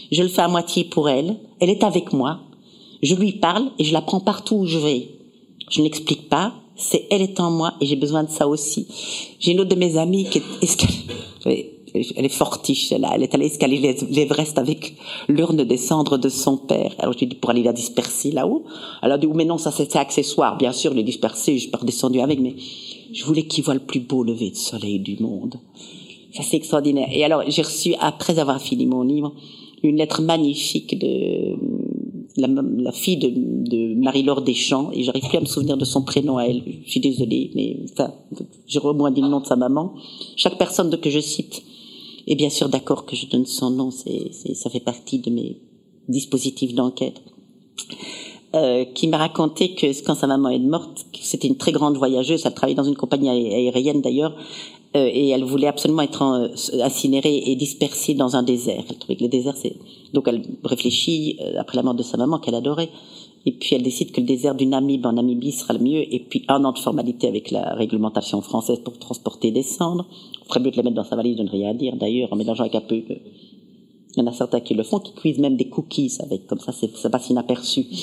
je le fais à moitié pour elle, elle est avec moi, je lui parle et je la prends partout où je vais. Je ne l'explique pas, c'est elle est en moi et j'ai besoin de ça aussi. J'ai une autre de mes amies qui est, elle est fortiche, celle-là. Elle est allée escalader l'Everest avec l'urne des cendres de son père. Alors je lui ai dit pour aller la disperser là-haut. Elle a dit, mais non, ça c'était accessoire. Bien sûr, les disperser, je suis pas redescendu avec, mais je voulais qu'il voit le plus beau lever de soleil du monde. Ça c'est extraordinaire. Et alors j'ai reçu, après avoir fini mon livre, une lettre magnifique de la, fille de, de Marie-Laure Deschamps, et j'arrive plus à me souvenir de son prénom à elle. Je suis désolée, mais enfin, j'ai au moins dit le nom de sa maman. Chaque personne que je cite et bien sûr d'accord que je donne son nom, c'est, ça fait partie de mes dispositifs d'enquête. Euh, qui m'a raconté que quand sa maman est morte, c'était une très grande voyageuse, elle travaillait dans une compagnie aérienne d'ailleurs, euh, et elle voulait absolument être euh, incinérée et dispersée dans un désert. Elle trouvait que le désert, c'est... Donc elle réfléchit, euh, après la mort de sa maman, qu'elle adorait, et puis elle décide que le désert du Namib en Namibie sera le mieux, et puis un an de formalité avec la réglementation française pour transporter des cendres. Il ferait mieux de les mettre dans sa valise, je ne rien dire d'ailleurs, en mélangeant avec un peu... Il y en a certains qui le font, qui cuisent même des cookies avec, comme ça, ça passe inaperçu.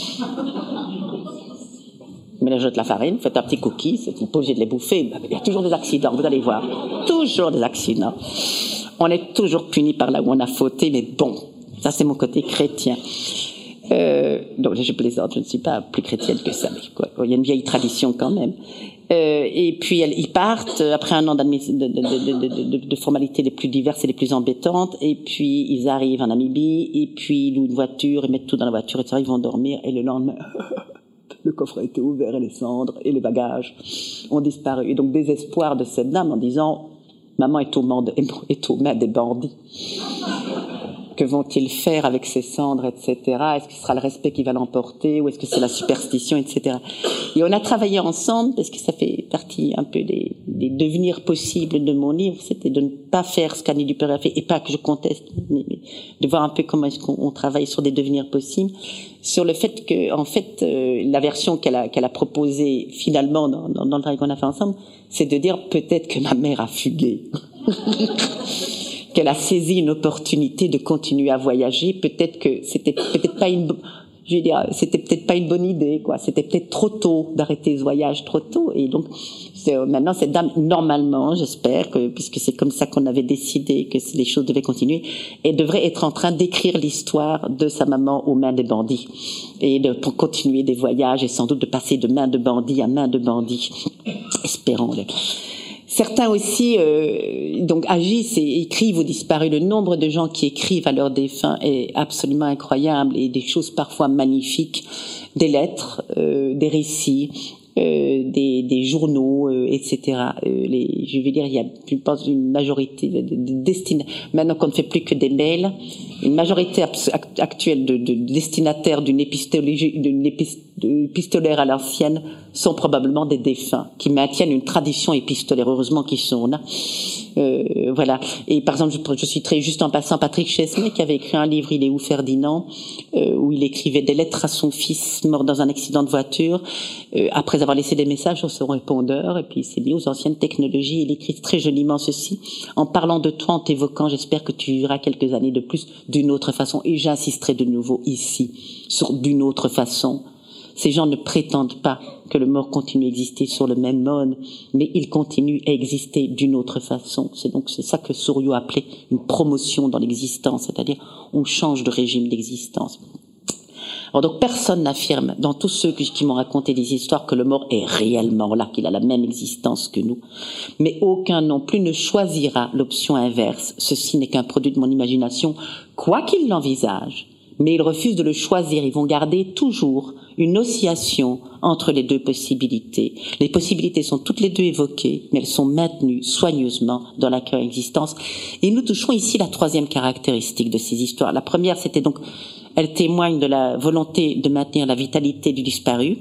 Mélangez de la farine, faites un petit cookie, c'est pas obligé de les bouffer. Il y a toujours des accidents, vous allez voir. Toujours des accidents. On est toujours puni par là où on a fauté, mais bon, ça c'est mon côté chrétien. Euh, donc je plaisante, je ne suis pas plus chrétienne que ça, mais il y a une vieille tradition quand même. Euh, et puis elles, ils partent après un an de, de, formalités les plus diverses et les plus embêtantes. Et puis ils arrivent en Namibie, et puis ils louent une voiture, ils mettent tout dans la voiture, et ça, ils vont dormir. Et le lendemain, le coffre a été ouvert et les cendres et les bagages ont disparu. Et donc désespoir de cette dame en disant, maman est aux est aux mains des bandits que vont-ils faire avec ces cendres, etc. Est-ce que ce sera le respect qui va l'emporter ou est-ce que c'est la superstition, etc. Et on a travaillé ensemble parce que ça fait partie un peu des, des devenirs possibles de mon livre, c'était de ne pas faire ce qu'Annie Dupéret a fait et pas que je conteste, mais, de voir un peu comment est-ce qu'on travaille sur des devenirs possibles, sur le fait que, en fait, euh, la version qu'elle a, qu'elle a proposée finalement dans, dans le travail qu'on a fait ensemble, c'est de dire peut-être que ma mère a fugué. qu'elle a saisi une opportunité de continuer à voyager. Peut-être que c'était peut-être pas une je veux dire, c'était peut-être pas une bonne idée, quoi. C'était peut-être trop tôt d'arrêter ce voyage trop tôt. Et donc, euh, maintenant, cette dame, normalement, j'espère que, puisque c'est comme ça qu'on avait décidé que les choses devaient continuer, elle devrait être en train d'écrire l'histoire de sa maman aux mains des bandits. Et de, pour continuer des voyages et sans doute de passer de main de bandit à main de bandit. Espérons-le. Certains aussi euh, donc agissent et écrivent ou disparaissent. Le nombre de gens qui écrivent à leurs défunts est absolument incroyable et des choses parfois magnifiques, des lettres, euh, des récits, des, des, journaux, euh, etc. Euh, je veux dire, il y a, une majorité de, Maintenant qu'on ne fait plus que des mails, une majorité actuelle de, de destinataires d'une épistolaire à l'ancienne sont probablement des défunts qui maintiennent une tradition épistolaire. Heureusement qu'ils sont là. Euh, voilà. Et par exemple, je, je, très juste en passant Patrick Chesnay qui avait écrit un livre, Il est où Ferdinand, euh, où il écrivait des lettres à son fils mort dans un accident de voiture, euh, après avoir laissé des messages sur son répondeur, et puis il s'est mis aux anciennes technologies. Il écrit très joliment ceci, en parlant de toi, en t'évoquant, j'espère que tu vivras quelques années de plus d'une autre façon. Et j'insisterai de nouveau ici sur d'une autre façon. Ces gens ne prétendent pas que le mort continue à exister sur le même mode, mais il continue à exister d'une autre façon. C'est donc c'est ça que Souriau appelait une promotion dans l'existence, c'est-à-dire on change de régime d'existence. Alors donc personne n'affirme dans tous ceux qui m'ont raconté des histoires que le mort est réellement là, qu'il a la même existence que nous. Mais aucun non plus ne choisira l'option inverse. Ceci n'est qu'un produit de mon imagination, quoi qu'il l'envisage. Mais ils refusent de le choisir. Ils vont garder toujours une oscillation entre les deux possibilités. Les possibilités sont toutes les deux évoquées, mais elles sont maintenues soigneusement dans la coexistence. Et nous touchons ici la troisième caractéristique de ces histoires. La première, c'était donc elle témoigne de la volonté de maintenir la vitalité du disparu.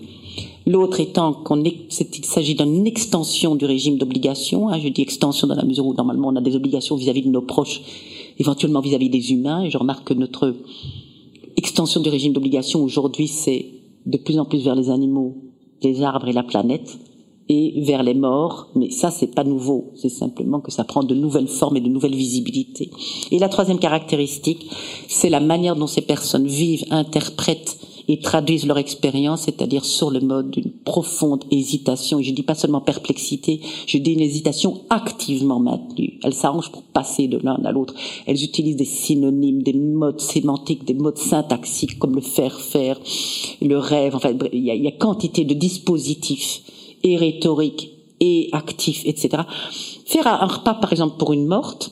L'autre étant qu'il s'agit d'une extension du régime d'obligation. Hein, je dis extension dans la mesure où normalement on a des obligations vis-à-vis de nos proches, éventuellement vis-à-vis des humains. Et je remarque que notre extension du régime d'obligation aujourd'hui, c'est de plus en plus vers les animaux, les arbres et la planète et vers les morts, mais ça c'est pas nouveau, c'est simplement que ça prend de nouvelles formes et de nouvelles visibilités. Et la troisième caractéristique, c'est la manière dont ces personnes vivent, interprètent et traduisent leur expérience, c'est-à-dire sur le mode d'une profonde hésitation. Et je dis pas seulement perplexité, je dis une hésitation activement maintenue. Elles s'arrangent pour passer de l'un à l'autre. Elles utilisent des synonymes, des modes sémantiques, des modes syntaxiques comme le faire faire, le rêve. Enfin, il y y a quantité de dispositifs et rhétorique et actif, etc. Faire un repas, par exemple, pour une morte,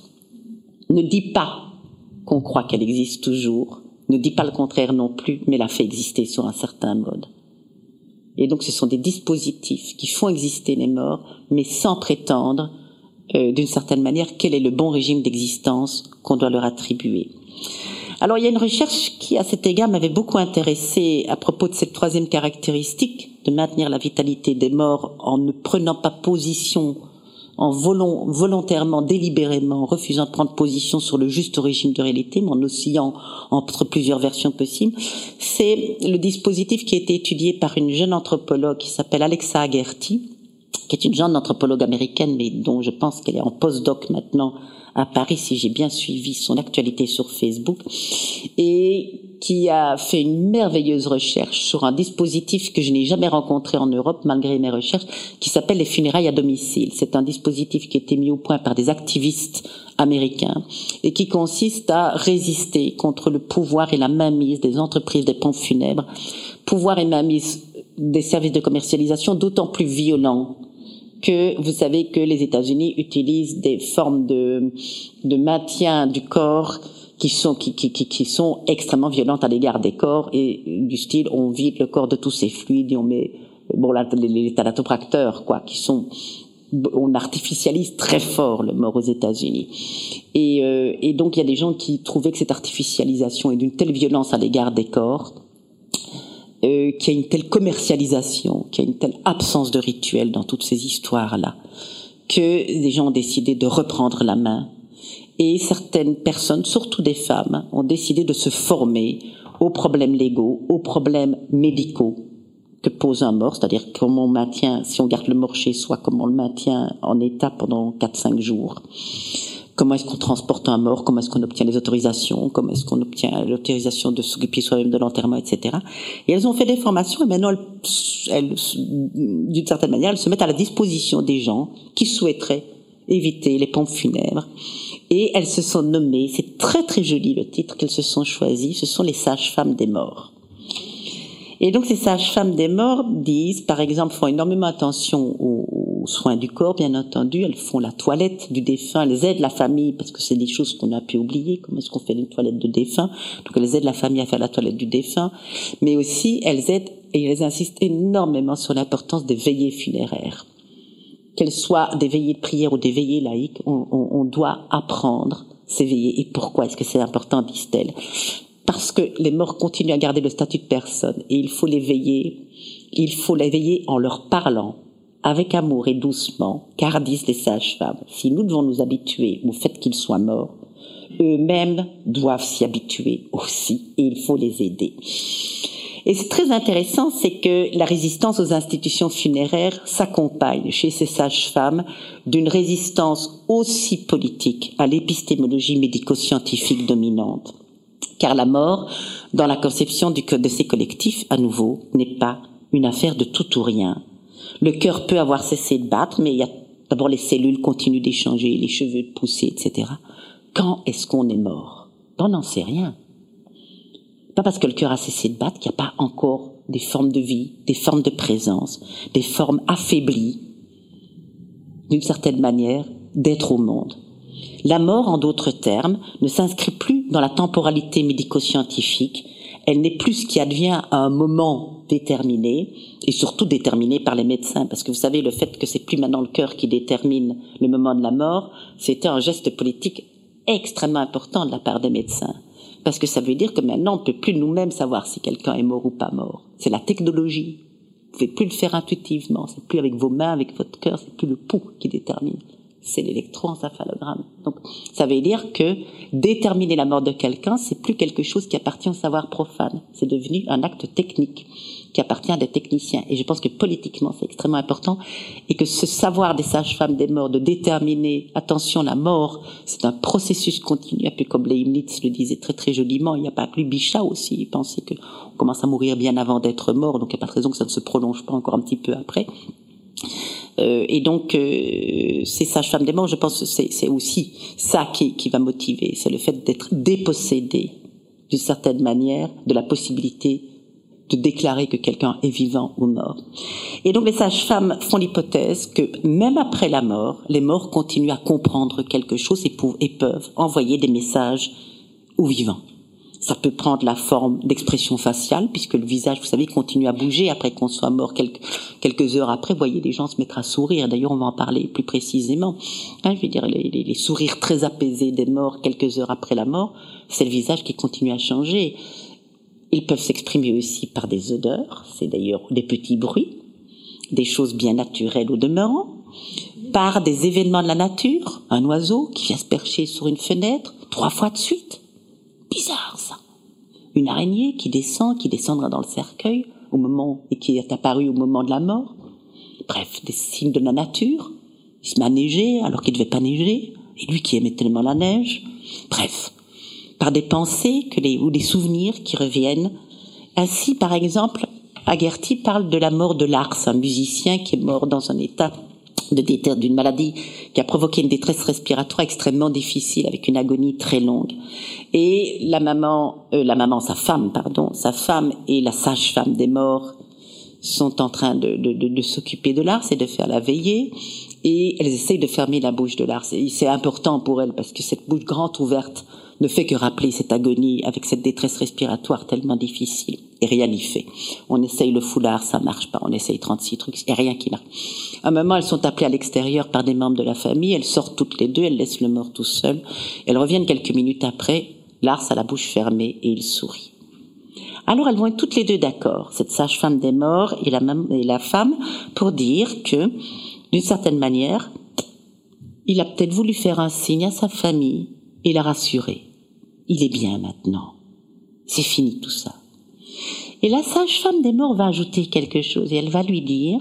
ne dit pas qu'on croit qu'elle existe toujours, ne dit pas le contraire non plus, mais la fait exister sur un certain mode. Et donc ce sont des dispositifs qui font exister les morts, mais sans prétendre, euh, d'une certaine manière, quel est le bon régime d'existence qu'on doit leur attribuer. Alors il y a une recherche qui, à cet égard, m'avait beaucoup intéressé à propos de cette troisième caractéristique de maintenir la vitalité des morts en ne prenant pas position, en volontairement, délibérément, refusant de prendre position sur le juste régime de réalité, mais en oscillant entre plusieurs versions possibles. C'est le dispositif qui a été étudié par une jeune anthropologue qui s'appelle Alexa Agerty, qui est une jeune anthropologue américaine, mais dont je pense qu'elle est en postdoc maintenant à Paris, si j'ai bien suivi son actualité sur Facebook, et qui a fait une merveilleuse recherche sur un dispositif que je n'ai jamais rencontré en Europe, malgré mes recherches, qui s'appelle les funérailles à domicile. C'est un dispositif qui a été mis au point par des activistes américains et qui consiste à résister contre le pouvoir et la mainmise des entreprises des pompes funèbres, pouvoir et mainmise des services de commercialisation d'autant plus violents que vous savez que les États-Unis utilisent des formes de, de maintien du corps qui sont qui, qui, qui, sont extrêmement violentes à l'égard des corps et du style on vide le corps de tous ses fluides et on met bon là, les, les thanatopracteurs quoi qui sont on artificialise très fort le mort aux États-Unis. Et, euh, et donc il y a des gens qui trouvaient que cette artificialisation est d'une telle violence à l'égard des corps euh, qu'il y a une telle commercialisation, qu'il y a une telle absence de rituel dans toutes ces histoires-là, que les gens ont décidé de reprendre la main. Et certaines personnes, surtout des femmes, ont décidé de se former aux problèmes légaux, aux problèmes médicaux que pose un mort, c'est-à-dire comment on maintient, si on garde le mort chez soi, comment on le maintient en état pendant 4-5 jours Comment est-ce qu'on transporte un mort? Comment est-ce qu'on obtient les autorisations? Comment est-ce qu'on obtient l'autorisation de s'occuper soi-même de l'enterrement, etc. Et elles ont fait des formations et maintenant, elles, d'une certaine manière, elles se mettent à la disposition des gens qui souhaiteraient éviter les pompes funèbres. Et elles se sont nommées, c'est très très joli le titre qu'elles se sont choisies, ce sont les sages-femmes des morts. Et donc ces sages-femmes des morts disent, par exemple, font énormément attention aux, soins du corps, bien entendu, elles font la toilette du défunt, elles aident la famille, parce que c'est des choses qu'on a pu oublier, comment est-ce qu'on fait une toilette de défunt, donc elles aident la famille à faire la toilette du défunt, mais aussi elles aident, et elles insistent énormément sur l'importance des veillées funéraires. Qu'elles soient des veillées de prière ou des veillées laïques, on, on doit apprendre ces veillées. Et pourquoi est-ce que c'est important, disent-elles? Parce que les morts continuent à garder le statut de personne. Et il faut les veiller, il faut les veiller en leur parlant avec amour et doucement, car disent les sages-femmes, si nous devons nous habituer au fait qu'ils soient morts, eux-mêmes doivent s'y habituer aussi et il faut les aider. Et c'est très intéressant, c'est que la résistance aux institutions funéraires s'accompagne chez ces sages-femmes d'une résistance aussi politique à l'épistémologie médico-scientifique dominante car la mort, dans la conception du de ces collectifs, à nouveau, n'est pas une affaire de tout ou rien. Le cœur peut avoir cessé de battre, mais il y a d'abord les cellules continuent d'échanger, les cheveux de pousser, etc. Quand est-ce qu'on est mort? On n'en sait rien. Pas parce que le cœur a cessé de battre qu'il n'y a pas encore des formes de vie, des formes de présence, des formes affaiblies, d'une certaine manière, d'être au monde. La mort, en d'autres termes, ne s'inscrit plus dans la temporalité médico-scientifique. Elle n'est plus ce qui advient à un moment déterminé, et surtout déterminé par les médecins, parce que vous savez, le fait que c'est plus maintenant le cœur qui détermine le moment de la mort, c'était un geste politique extrêmement important de la part des médecins. Parce que ça veut dire que maintenant, on ne peut plus nous-mêmes savoir si quelqu'un est mort ou pas mort. C'est la technologie. Vous ne pouvez plus le faire intuitivement. C'est plus avec vos mains, avec votre cœur, c'est plus le pouls qui détermine c'est l'électroencéphalogramme. Donc, ça veut dire que déterminer la mort de quelqu'un, c'est plus quelque chose qui appartient au savoir profane. C'est devenu un acte technique qui appartient à des techniciens. Et je pense que politiquement, c'est extrêmement important et que ce savoir des sages-femmes des morts, de déterminer, attention, la mort, c'est un processus continu, un peu comme Leibniz le disait très très joliment. Il n'y a pas plus Bichat aussi, il pensait qu'on commence à mourir bien avant d'être mort, donc il n'y a pas de raison que ça ne se prolonge pas encore un petit peu après. Euh, et donc, euh, ces sages-femmes des morts, je pense que c'est aussi ça qui, qui va motiver, c'est le fait d'être dépossédé d'une certaine manière de la possibilité de déclarer que quelqu'un est vivant ou mort. Et donc les sages-femmes font l'hypothèse que même après la mort, les morts continuent à comprendre quelque chose et, et peuvent envoyer des messages aux vivants. Ça peut prendre la forme d'expression faciale, puisque le visage, vous savez, continue à bouger après qu'on soit mort. Quelques, quelques heures après, vous voyez, les gens se mettent à sourire. D'ailleurs, on va en parler plus précisément. Hein, je veux dire, les, les, sourires très apaisés des morts quelques heures après la mort, c'est le visage qui continue à changer. Ils peuvent s'exprimer aussi par des odeurs, c'est d'ailleurs des petits bruits, des choses bien naturelles au demeurant, par des événements de la nature, un oiseau qui vient se percher sur une fenêtre trois fois de suite bizarre ça. Une araignée qui descend, qui descendra dans le cercueil au moment et qui est apparue au moment de la mort. Bref, des signes de la nature. Il se met à neiger alors qu'il ne devait pas neiger. Et lui qui aimait tellement la neige. Bref, par des pensées que les, ou des souvenirs qui reviennent. Ainsi, par exemple, Agerty parle de la mort de Lars, un musicien qui est mort dans un état d'une maladie qui a provoqué une détresse respiratoire extrêmement difficile avec une agonie très longue. Et la maman, euh, la maman, sa femme, pardon, sa femme et la sage-femme des morts sont en train de, de, de, de s'occuper de Lars et de faire la veillée. Et elles essayent de fermer la bouche de Lars. Et c'est important pour elles parce que cette bouche grande ouverte ne fait que rappeler cette agonie avec cette détresse respiratoire tellement difficile. Et rien n'y fait. On essaye le foulard, ça marche pas. On essaye 36 trucs, et rien qui marche. À un moment, elles sont appelées à l'extérieur par des membres de la famille. Elles sortent toutes les deux, elles laissent le mort tout seul. Elles reviennent quelques minutes après. Lars a la bouche fermée et il sourit. Alors elles vont être toutes les deux d'accord, cette sage-femme des morts et la, et la femme, pour dire que, d'une certaine manière, il a peut-être voulu faire un signe à sa famille et la rassurer. Il est bien maintenant. C'est fini tout ça. Et la sage-femme des morts va ajouter quelque chose et elle va lui dire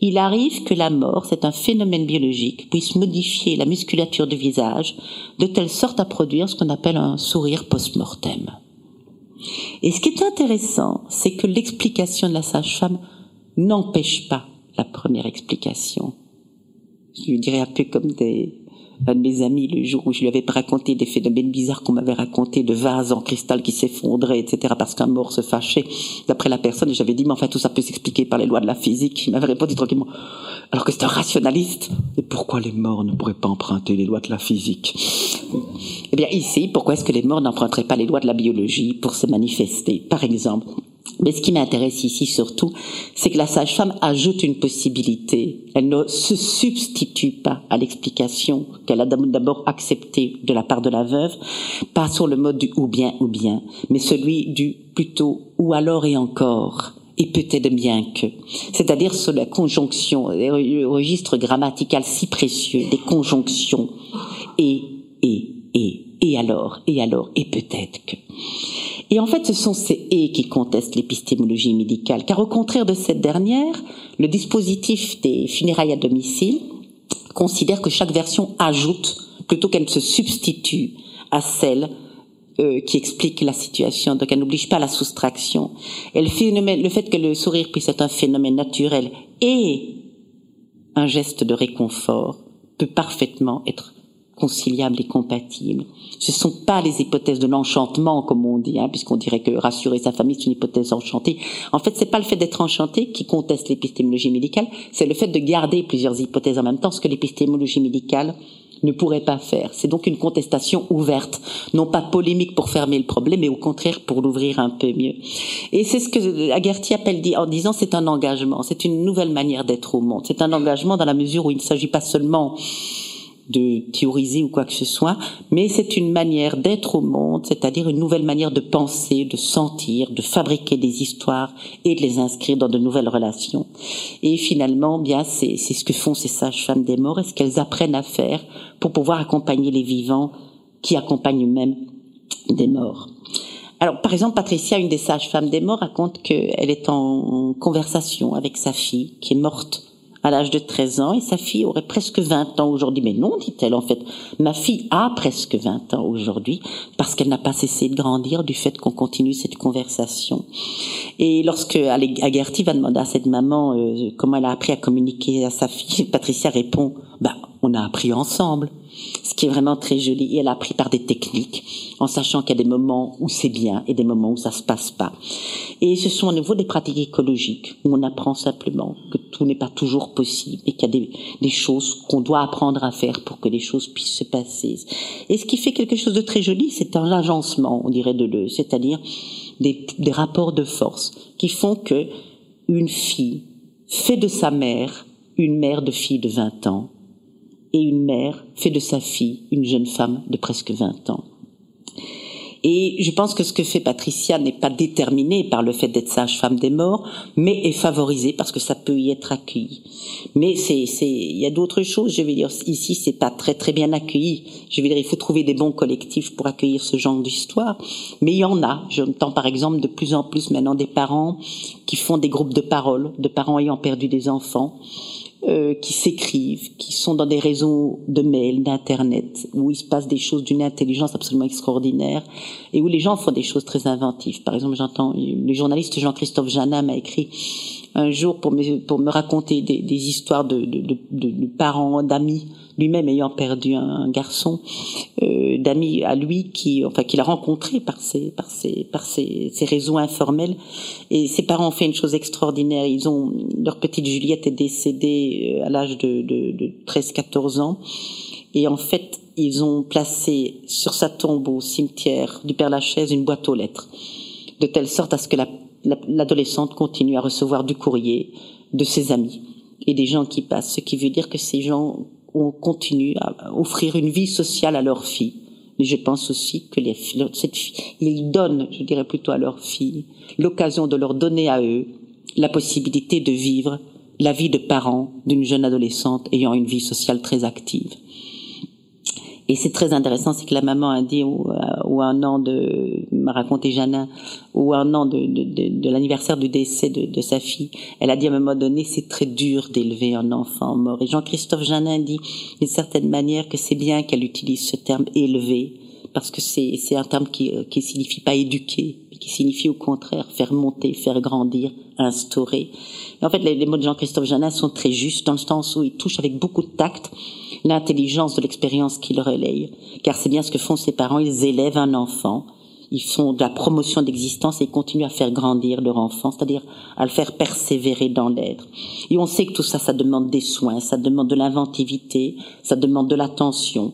il arrive que la mort, c'est un phénomène biologique, puisse modifier la musculature du visage de telle sorte à produire ce qu'on appelle un sourire post-mortem. Et ce qui est intéressant, c'est que l'explication de la sage-femme n'empêche pas la première explication. Je dirais un peu comme des, un de mes amis le jour où je lui avais raconté des phénomènes bizarres qu'on m'avait raconté de vases en cristal qui s'effondraient, etc., parce qu'un mort se fâchait. D'après la personne, j'avais dit, mais enfin, tout ça peut s'expliquer par les lois de la physique. Il m'avait répondu tranquillement, alors que c'est un rationaliste. Et pourquoi les morts ne pourraient pas emprunter les lois de la physique? Eh bien, ici, pourquoi est-ce que les morts n'emprunteraient pas les lois de la biologie pour se manifester? Par exemple, mais ce qui m'intéresse ici surtout, c'est que la sage-femme ajoute une possibilité. Elle ne se substitue pas à l'explication qu'elle a d'abord acceptée de la part de la veuve, pas sur le mode du ou bien ou bien, mais celui du plutôt ou alors et encore et peut-être bien que. C'est-à-dire sur la conjonction, le registre grammatical si précieux des conjonctions et, et, et, et alors, et alors, et peut-être que. Et en fait, ce sont ces et qui contestent l'épistémologie médicale, car au contraire de cette dernière, le dispositif des funérailles à domicile considère que chaque version ajoute plutôt qu'elle se substitue à celle euh, qui explique la situation. Donc elle n'oblige pas la soustraction. Et le fait que le sourire puisse être un phénomène naturel et un geste de réconfort peut parfaitement être conciliable et compatible. Ce ne sont pas les hypothèses de l'enchantement, comme on dit, hein, puisqu'on dirait que rassurer sa famille, c'est une hypothèse enchantée. En fait, c'est pas le fait d'être enchanté qui conteste l'épistémologie médicale, c'est le fait de garder plusieurs hypothèses en même temps, ce que l'épistémologie médicale ne pourrait pas faire. C'est donc une contestation ouverte, non pas polémique pour fermer le problème, mais au contraire pour l'ouvrir un peu mieux. Et c'est ce que Aguerty appelle en disant c'est un engagement, c'est une nouvelle manière d'être au monde. C'est un engagement dans la mesure où il ne s'agit pas seulement de théoriser ou quoi que ce soit, mais c'est une manière d'être au monde, c'est-à-dire une nouvelle manière de penser, de sentir, de fabriquer des histoires et de les inscrire dans de nouvelles relations. Et finalement, bien, c'est ce que font ces sages-femmes des morts et ce qu'elles apprennent à faire pour pouvoir accompagner les vivants qui accompagnent eux-mêmes des morts. Alors, par exemple, Patricia, une des sages-femmes des morts, raconte qu'elle est en conversation avec sa fille qui est morte à l'âge de 13 ans et sa fille aurait presque 20 ans aujourd'hui. Mais non, dit-elle, en fait, ma fille a presque 20 ans aujourd'hui parce qu'elle n'a pas cessé de grandir du fait qu'on continue cette conversation. Et lorsque Agerty va demander à cette maman euh, comment elle a appris à communiquer à sa fille, Patricia répond, bah, on a appris ensemble ce qui est vraiment très joli. Et elle a appris par des techniques, en sachant qu'il y a des moments où c'est bien et des moments où ça se passe pas. Et ce sont au niveau des pratiques écologiques où on apprend simplement que tout n'est pas toujours possible et qu'il y a des, choses qu'on doit apprendre à faire pour que les choses puissent se passer. Et ce qui fait quelque chose de très joli, c'est un agencement, on dirait de le, c'est-à-dire des, des rapports de force qui font que une fille fait de sa mère une mère de fille de 20 ans et une mère fait de sa fille une jeune femme de presque 20 ans. Et je pense que ce que fait Patricia n'est pas déterminé par le fait d'être sage-femme des morts, mais est favorisé parce que ça peut y être accueilli. Mais c'est, c'est, il y a d'autres choses. Je vais dire ici, c'est pas très très bien accueilli. Je vais dire, il faut trouver des bons collectifs pour accueillir ce genre d'histoire. Mais il y en a. J'entends par exemple de plus en plus maintenant des parents qui font des groupes de parole, de parents ayant perdu des enfants euh, qui s'écrivent, qui sont dans des réseaux de mails, d'internet, où il se passe des choses d'une intelligence absolument extraordinaire et où les gens font des choses très inventives. Par exemple, j'entends le journaliste Jean-Christophe Janin m'a écrit un jour pour me, pour me raconter des, des histoires de, de, de, de parents, d'amis, lui-même ayant perdu un, garçon, euh, d'amis à lui qui, enfin, qu'il a rencontré par ses, par ses, par ses, ses, réseaux informels. Et ses parents ont fait une chose extraordinaire. Ils ont, leur petite Juliette est décédée euh, à l'âge de, de, de 13-14 ans. Et en fait, ils ont placé sur sa tombe au cimetière du Père Lachaise une boîte aux lettres, de telle sorte à ce que la l'adolescente continue à recevoir du courrier de ses amis et des gens qui passent, ce qui veut dire que ces gens ont continué à offrir une vie sociale à leurs filles. Mais je pense aussi que les, cette fille, ils donnent, je dirais plutôt à leurs filles, l'occasion de leur donner à eux la possibilité de vivre la vie de parents d'une jeune adolescente ayant une vie sociale très active. Et c'est très intéressant, c'est que la maman a dit, ou, ou un an de, m'a raconté Janin, ou un an de, de, l'anniversaire du décès de, sa fille, elle a dit à un moment donné, c'est très dur d'élever un enfant mort. Et Jean-Christophe Janin dit, d'une certaine manière, que c'est bien qu'elle utilise ce terme élever, parce que c'est, un terme qui, qui signifie pas éduquer, signifie au contraire faire monter, faire grandir, instaurer. Et en fait, les, mots de Jean-Christophe Janin sont très justes dans le sens où ils touchent avec beaucoup de tact l'intelligence de l'expérience qu'il relaye. Car c'est bien ce que font ses parents, ils élèvent un enfant, ils font de la promotion d'existence et ils continuent à faire grandir leur enfant, c'est-à-dire à le faire persévérer dans l'être. Et on sait que tout ça, ça demande des soins, ça demande de l'inventivité, ça demande de l'attention.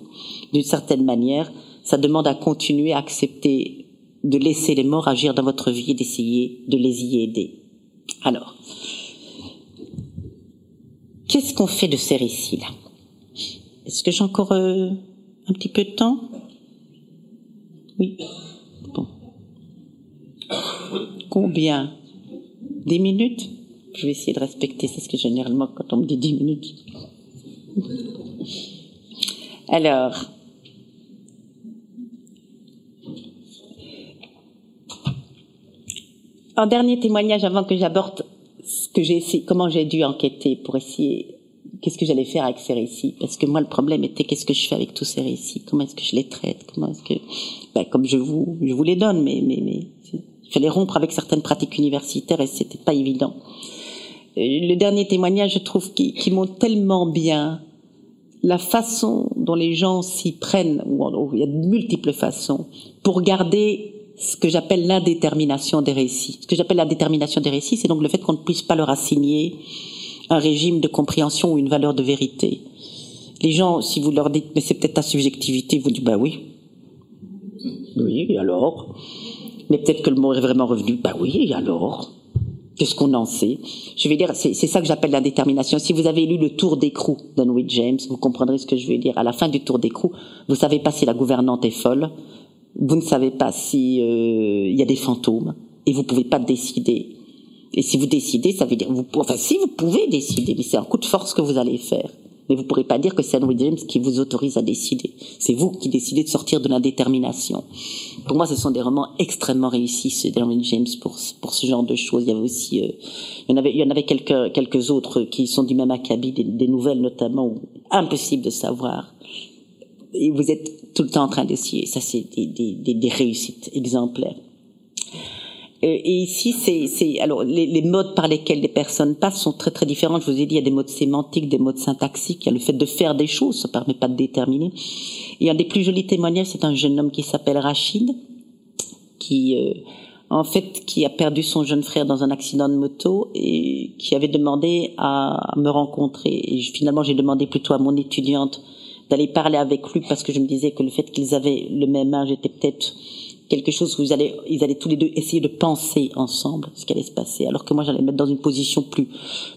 D'une certaine manière, ça demande à continuer à accepter de laisser les morts agir dans votre vie et d'essayer de les y aider. Alors, qu'est-ce qu'on fait de ces récits-là? Est-ce que j'ai encore euh, un petit peu de temps? Oui. Bon. Combien? Dix minutes? Je vais essayer de respecter, c'est ce que généralement quand on me dit dix minutes. Alors, un dernier témoignage avant que j'aborde ce que j'ai essayé, comment j'ai dû enquêter pour essayer qu'est-ce que j'allais faire avec ces récits? Parce que moi le problème était qu'est-ce que je fais avec tous ces récits? Comment est-ce que je les traite? Comment est-ce que ben, comme je vous je vous les donne mais mais mais il fallait rompre avec certaines pratiques universitaires et c'était pas évident. Le dernier témoignage je trouve qui, qui montre tellement bien la façon dont les gens s'y prennent ou il y a de multiples façons pour garder ce que j'appelle l'indétermination des récits. Ce que j'appelle l'indétermination des récits, c'est donc le fait qu'on ne puisse pas leur assigner un régime de compréhension ou une valeur de vérité. Les gens, si vous leur dites, mais c'est peut-être ta subjectivité, vous dites, bah oui. Oui, alors? Mais peut-être que le mot est vraiment revenu, bah oui, et alors? Qu'est-ce qu'on en sait? Je vais dire, c'est ça que j'appelle l'indétermination. Si vous avez lu le Tour d'écrou d'Henry James, vous comprendrez ce que je veux dire. À la fin du Tour d'écrou, vous savez pas si la gouvernante est folle, vous ne savez pas si euh, il y a des fantômes et vous pouvez pas décider. Et si vous décidez, ça veut dire vous enfin si vous pouvez décider, mais c'est un coup de force que vous allez faire. Mais vous pourrez pas dire que c'est Henry James qui vous autorise à décider. C'est vous qui décidez de sortir de l'indétermination. Pour moi, ce sont des romans extrêmement réussis, ceux d'Henry James, pour, pour ce genre de choses. Il y avait aussi, euh, il y en avait, il y en avait quelques, quelques autres qui sont du même acabit, des, des nouvelles notamment, où impossible de savoir. Et vous êtes tout le temps en train d'essayer. Ça, c'est des, réussites exemplaires. Et ici, c'est alors les, les, modes par lesquels les personnes passent sont très très différents. Je vous ai dit, il y a des modes sémantiques, des modes syntaxiques. Il y a le fait de faire des choses, ça permet pas de déterminer. Et un des plus jolis témoignages, c'est un jeune homme qui s'appelle Rachid, qui euh, en fait qui a perdu son jeune frère dans un accident de moto et qui avait demandé à me rencontrer. Et finalement, j'ai demandé plutôt à mon étudiante d'aller parler avec lui parce que je me disais que le fait qu'ils avaient le même âge était peut-être quelque chose où ils allaient, ils allaient tous les deux essayer de penser ensemble ce qui allait se passer, alors que moi j'allais me mettre dans une position plus,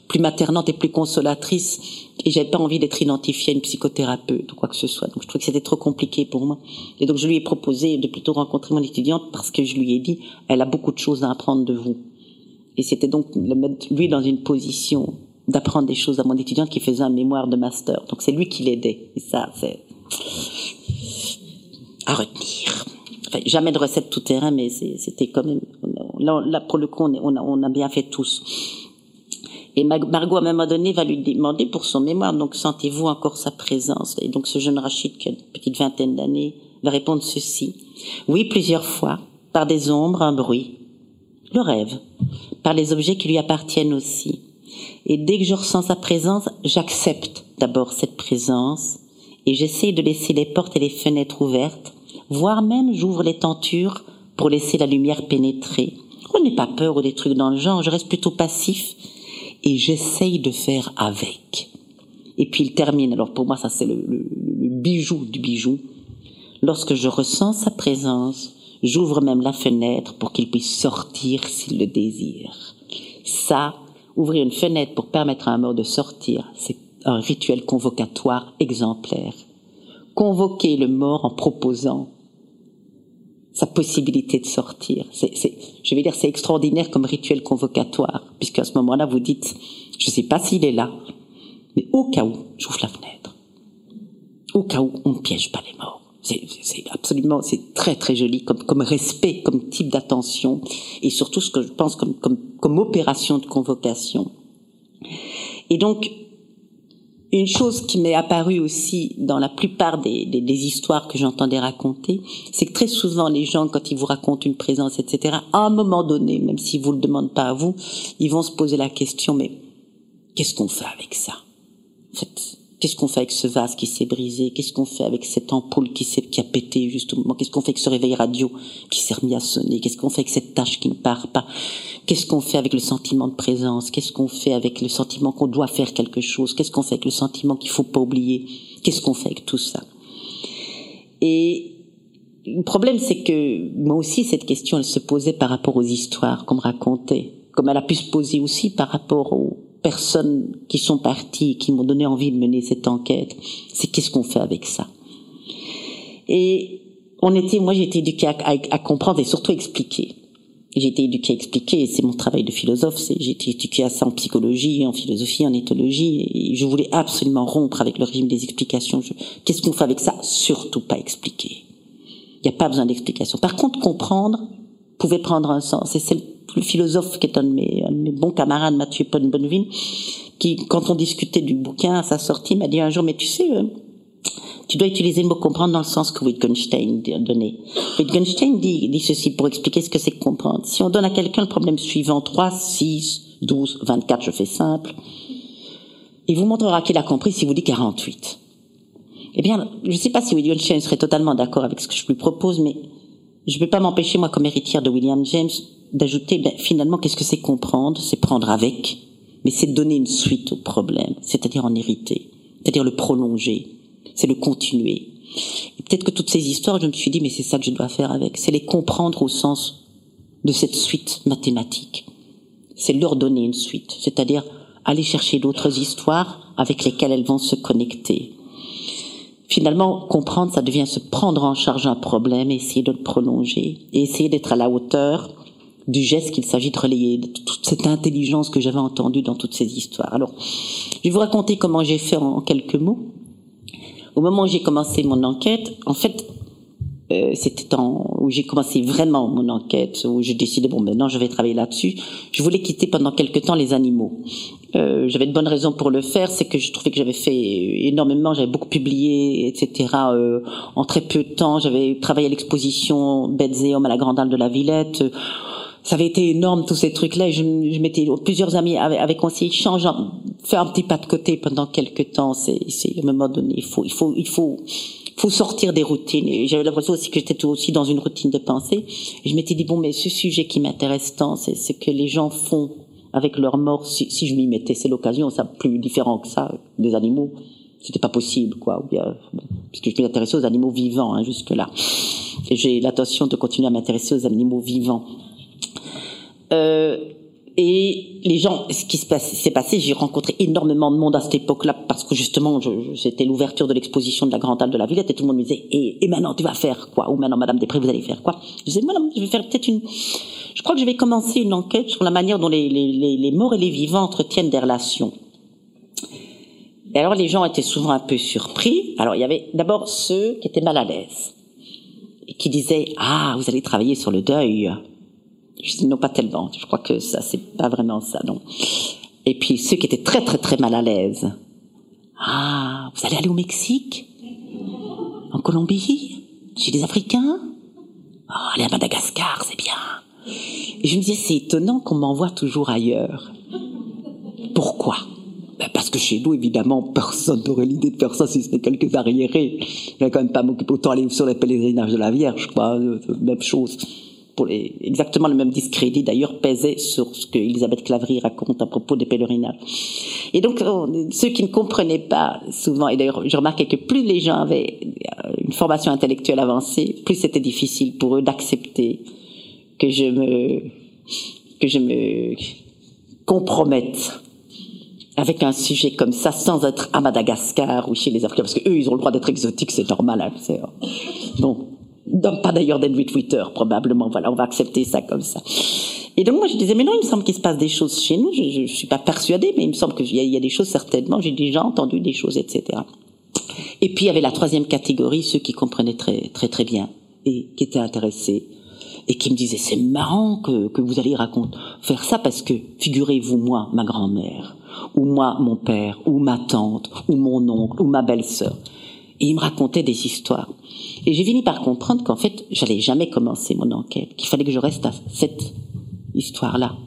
plus maternante et plus consolatrice, et j'avais pas envie d'être identifiée à une psychothérapeute ou quoi que ce soit. Donc je trouvais que c'était trop compliqué pour moi. Et donc je lui ai proposé de plutôt rencontrer mon étudiante parce que je lui ai dit, elle a beaucoup de choses à apprendre de vous. Et c'était donc le mettre lui dans une position d'apprendre des choses à mon étudiante qui faisait un mémoire de master. Donc c'est lui qui l'aidait. Et ça, c'est à retenir. Jamais de recette tout terrain, mais c'était quand même là, pour le coup on, a, on a bien fait tous. Et Margot à un moment donné va lui demander pour son mémoire donc sentez-vous encore sa présence? Et donc ce jeune Rachid qui a une petite vingtaine d'années va répondre ceci oui plusieurs fois par des ombres un bruit le rêve par les objets qui lui appartiennent aussi et dès que je ressens sa présence, j'accepte d'abord cette présence et j'essaie de laisser les portes et les fenêtres ouvertes, voire même j'ouvre les tentures pour laisser la lumière pénétrer. Je n'ai pas peur ou des trucs dans le genre, je reste plutôt passif et j'essaye de faire avec. Et puis il termine, alors pour moi ça c'est le, le, le bijou du bijou. Lorsque je ressens sa présence, j'ouvre même la fenêtre pour qu'il puisse sortir s'il le désire. Ça, Ouvrir une fenêtre pour permettre à un mort de sortir, c'est un rituel convocatoire exemplaire. Convoquer le mort en proposant sa possibilité de sortir. C'est, je vais dire, c'est extraordinaire comme rituel convocatoire, puisqu'à ce moment-là, vous dites, je ne sais pas s'il est là, mais au cas où, j'ouvre la fenêtre. Au cas où, on ne piège pas les morts. C'est absolument, c'est très très joli comme, comme respect, comme type d'attention, et surtout ce que je pense comme, comme, comme opération de convocation. Et donc, une chose qui m'est apparue aussi dans la plupart des, des, des histoires que j'entendais raconter, c'est que très souvent les gens, quand ils vous racontent une présence, etc., à un moment donné, même s'ils vous le demandent pas à vous, ils vont se poser la question, mais qu'est-ce qu'on fait avec ça? En fait, Qu'est-ce qu'on fait avec ce vase qui s'est brisé? Qu'est-ce qu'on fait avec cette ampoule qui, s'est, qui a pété juste au moment Qu'est-ce qu'on fait avec ce réveil radio qui s'est remis à sonner? Qu'est-ce qu'on fait avec cette tâche qui ne part pas? Qu'est-ce qu'on fait avec le sentiment de présence? Qu'est-ce qu'on fait avec le sentiment qu'on doit faire quelque chose? Qu'est-ce qu'on fait avec le sentiment qu'il faut pas oublier? Qu'est-ce qu'on fait avec tout ça? Et le problème, c'est que moi aussi, cette question, elle se posait par rapport aux histoires qu'on me racontait, comme elle a pu se poser aussi par rapport aux personnes qui sont parties, qui m'ont donné envie de mener cette enquête, c'est qu'est-ce qu'on fait avec ça? Et on était, moi j'ai été éduquée à, comprendre et surtout expliquer. J'ai été éduquée à expliquer, c'est mon travail de philosophe, j'ai été éduquée à ça en psychologie, en philosophie, en éthologie, et je voulais absolument rompre avec le régime des explications. Qu'est-ce qu'on fait avec ça? Surtout pas expliquer. Il n'y a pas besoin d'explication. Par contre, comprendre pouvait prendre un sens. Et c'est le philosophe qui est un de mes, bons camarades, Mathieu Bonneville, qui, quand on discutait du bouquin à sa sortie, m'a dit un jour, mais tu sais, euh, tu dois utiliser le mot comprendre dans le sens que Wittgenstein donné. Wittgenstein dit, ceci pour expliquer ce que c'est comprendre. Si on donne à quelqu'un le problème suivant, 3, 6, 12, 24, je fais simple, il vous montrera qu'il a compris si vous dit 48. Eh bien, je ne sais pas si Wittgenstein serait totalement d'accord avec ce que je lui propose, mais je ne peux pas m'empêcher, moi, comme héritière de William James, d'ajouter, ben, finalement, qu'est-ce que c'est comprendre? C'est prendre avec, mais c'est donner une suite au problème, c'est-à-dire en hériter, c'est-à-dire le prolonger, c'est le continuer. Et peut-être que toutes ces histoires, je me suis dit, mais c'est ça que je dois faire avec, c'est les comprendre au sens de cette suite mathématique. C'est leur donner une suite, c'est-à-dire aller chercher d'autres histoires avec lesquelles elles vont se connecter. Finalement, comprendre, ça devient se prendre en charge un problème et essayer de le prolonger, et essayer d'être à la hauteur du geste qu'il s'agit de relayer, de toute cette intelligence que j'avais entendue dans toutes ces histoires. Alors, je vais vous raconter comment j'ai fait en quelques mots. Au moment où j'ai commencé mon enquête, en fait, euh, c'était temps où j'ai commencé vraiment mon enquête, où j'ai décidé bon maintenant je vais travailler là-dessus. Je voulais quitter pendant quelque temps les animaux. Euh, j'avais de bonnes raisons pour le faire, c'est que je trouvais que j'avais fait énormément, j'avais beaucoup publié, etc. Euh, en très peu de temps, j'avais travaillé à l'exposition Bêtes et Hommes à la Grande Halle de la Villette ça avait été énorme tous ces trucs là je, je m'étais plusieurs amis avaient, avaient conseillé change faire un petit pas de côté pendant quelques temps c'est c'est à un moment donné il faut il faut il faut faut sortir des routines. J'avais l'impression aussi que j'étais aussi dans une routine de pensée. Je m'étais dit bon mais ce sujet qui m'intéresse tant c'est ce que les gens font avec leur mort. Si, je m'y mettais c'est l'occasion ça plus différent que ça des animaux. C'était pas possible quoi. Puisque je m'intéressais aux animaux vivants hein, jusque là et j'ai l'intention de continuer à m'intéresser aux animaux vivants. Euh, et les gens, ce qui s'est passé, j'ai rencontré énormément de monde à cette époque-là parce que justement, c'était l'ouverture de l'exposition de la Grande Halle de la Villette et tout le monde me disait et, et maintenant tu vas faire quoi? Ou maintenant Madame Després, vous allez faire quoi? Je disais Madame, je vais faire peut-être une. Je crois que je vais commencer une enquête sur la manière dont les, les morts et les vivants entretiennent des relations. Et alors les gens étaient souvent un peu surpris. Alors il y avait d'abord ceux qui étaient mal à l'aise et qui disaient ah vous allez travailler sur le deuil. Je dis non, pas tellement. Je crois que ça, c'est pas vraiment ça, non. Et puis ceux qui étaient très très très mal à l'aise. Ah, vous allez aller au Mexique? En Colombie? Chez les Africains? Oh, allez à Madagascar, c'est bien. Et je me disais, c'est étonnant qu'on m'envoie toujours ailleurs. Pourquoi? Ben Parce que chez nous, évidemment, personne n'aurait l'idée de faire ça si ce n'est quelques arriérés. Je vais quand même pas m'occuper autant aller sur les pèlerinages de la Vierge, quoi. Euh, même chose exactement le même discrédit d'ailleurs pesait sur ce que Elisabeth Claverie raconte à propos des pèlerinages. Et donc ceux qui ne comprenaient pas souvent, et d'ailleurs je remarquais que plus les gens avaient euh, une formation intellectuelle avancée, plus c'était difficile pour eux d'accepter que je me que je me compromette avec un sujet comme ça sans être à Madagascar ou chez les Africains parce que eux ils ont le droit d'être exotiques c'est normal hein, c'est bon pas d'ailleurs d'Edwin Twitter, probablement. Voilà, on va accepter ça comme ça. Et donc moi je disais mais non, il me semble qu'il se passe des choses chez nous. Je, je, suis pas persuadée, mais il me semble qu'il y, y, a des choses certainement. J'ai déjà entendu des choses, etc. Et puis il y avait la troisième catégorie, ceux qui comprenaient très très très bien et qui étaient intéressés et qui me disaient c'est marrant que, que vous allez raconter faire ça parce que figurez-vous moi ma grand-mère ou moi mon père ou ma tante ou mon oncle ou ma belle-sœur et ils me racontaient des histoires. Et j'ai fini par comprendre qu'en fait j'allais jamais commencer mon enquête qu'il fallait que je reste à cette histoire là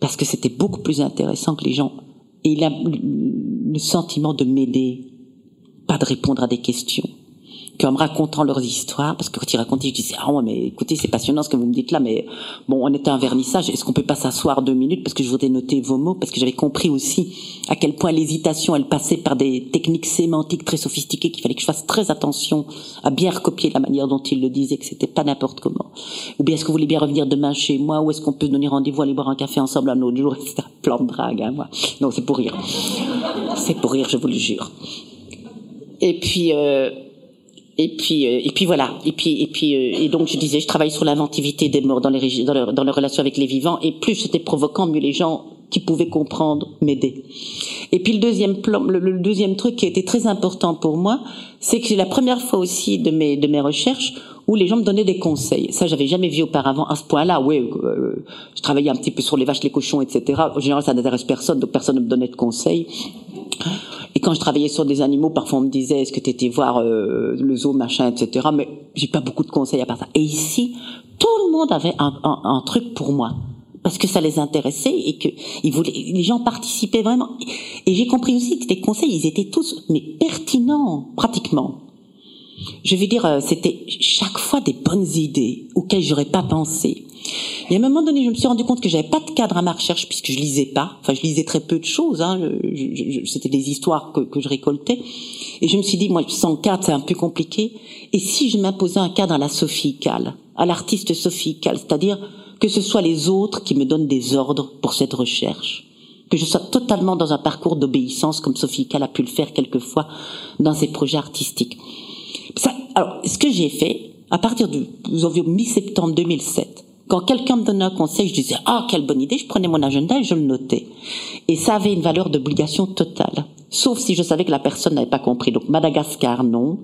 parce que c'était beaucoup plus intéressant que les gens. Et il a le sentiment de m'aider pas de répondre à des questions qu'en me racontant leurs histoires, parce que quand ils racontaient, je disais, ah ouais, mais écoutez, c'est passionnant ce que vous me dites là, mais bon, on était un vernissage, est-ce qu'on peut pas s'asseoir deux minutes, parce que je voudrais noter vos mots, parce que j'avais compris aussi à quel point l'hésitation, elle passait par des techniques sémantiques très sophistiquées, qu'il fallait que je fasse très attention à bien recopier la manière dont ils le disaient, que c'était pas n'importe comment. Ou bien est-ce que vous voulez bien revenir demain chez moi, ou est-ce qu'on peut donner rendez-vous, aller boire un café ensemble un autre jour, un plan de drague, hein, moi. Non, c'est pour rire. C'est pour rire, je vous le jure. Et puis, euh, et puis, euh, et puis voilà. Et puis, et puis, euh, et donc je disais, je travaille sur l'inventivité des morts dans les dans leur, dans leur relation avec les vivants. Et plus c'était provoquant, mieux les gens qui pouvaient comprendre m'aider. Et puis le deuxième plan, le, deuxième truc qui été très important pour moi, c'est que c'est la première fois aussi de mes de mes recherches où les gens me donnaient des conseils. Ça, j'avais jamais vu auparavant à ce point-là. Oui, euh, je travaillais un petit peu sur les vaches, les cochons, etc. Au général, ça n'intéresse personne, donc personne ne me donnait de conseils. Et quand je travaillais sur des animaux, parfois on me disait est-ce que tu étais voir euh, le zoo, machin, etc. Mais j'ai pas beaucoup de conseils à part ça. Et ici, tout le monde avait un, un, un truc pour moi parce que ça les intéressait et que ils voulaient, les gens participaient vraiment. Et j'ai compris aussi que les conseils, ils étaient tous mais pertinents pratiquement. Je veux dire, euh, c'était chaque fois des bonnes idées auxquelles j'aurais pas pensé. Et à un moment donné, je me suis rendu compte que j'avais pas de cadre à ma recherche puisque je lisais pas. Enfin, je lisais très peu de choses. Hein. C'était des histoires que, je récoltais. Et je me suis dit, moi, sans cadre, c'est un peu compliqué. Et si je m'imposais un cadre à la Sophie Cal, à l'artiste Sophie Cal, c'est-à-dire que ce soit les autres qui me donnent des ordres pour cette recherche que je sois totalement dans un parcours d'obéissance comme Sophie Cal a pu le faire quelquefois dans ses projets artistiques. Ça, alors, ce que j'ai fait, à partir du, mi-septembre 2007, quand quelqu'un me donnait un conseil, je disais ah quelle bonne idée, je prenais mon agenda et je le notais. Et ça avait une valeur d'obligation totale, sauf si je savais que la personne n'avait pas compris. Donc Madagascar non,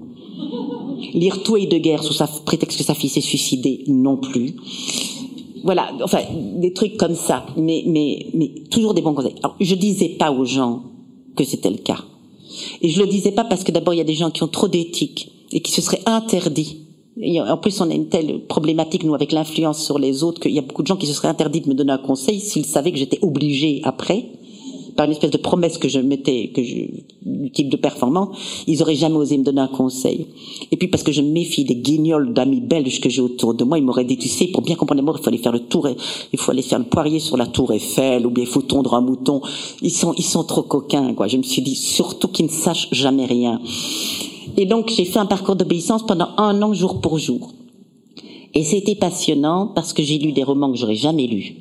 lire tout guerre sous sa prétexte que sa fille s'est suicidée non plus. Voilà, enfin des trucs comme ça, mais mais mais toujours des bons conseils. Alors je disais pas aux gens que c'était le cas, et je le disais pas parce que d'abord il y a des gens qui ont trop d'éthique et qui se seraient interdits en plus, on a une telle problématique, nous, avec l'influence sur les autres, qu'il y a beaucoup de gens qui se seraient interdits de me donner un conseil s'ils savaient que j'étais obligée après, par une espèce de promesse que je mettais, que je, du type de performance, ils auraient jamais osé me donner un conseil. Et puis parce que je me méfie des guignols d'amis belges que j'ai autour de moi, ils m'auraient dit, tu sais, pour bien comprendre les mots, il faut aller faire le tour, il faut aller faire le poirier sur la tour Eiffel, ou bien il faut tondre un mouton. Ils sont, ils sont trop coquins, quoi. Je me suis dit, surtout qu'ils ne sachent jamais rien. Et donc j'ai fait un parcours d'obéissance pendant un an jour pour jour. Et c'était passionnant parce que j'ai lu des romans que j'aurais jamais lus.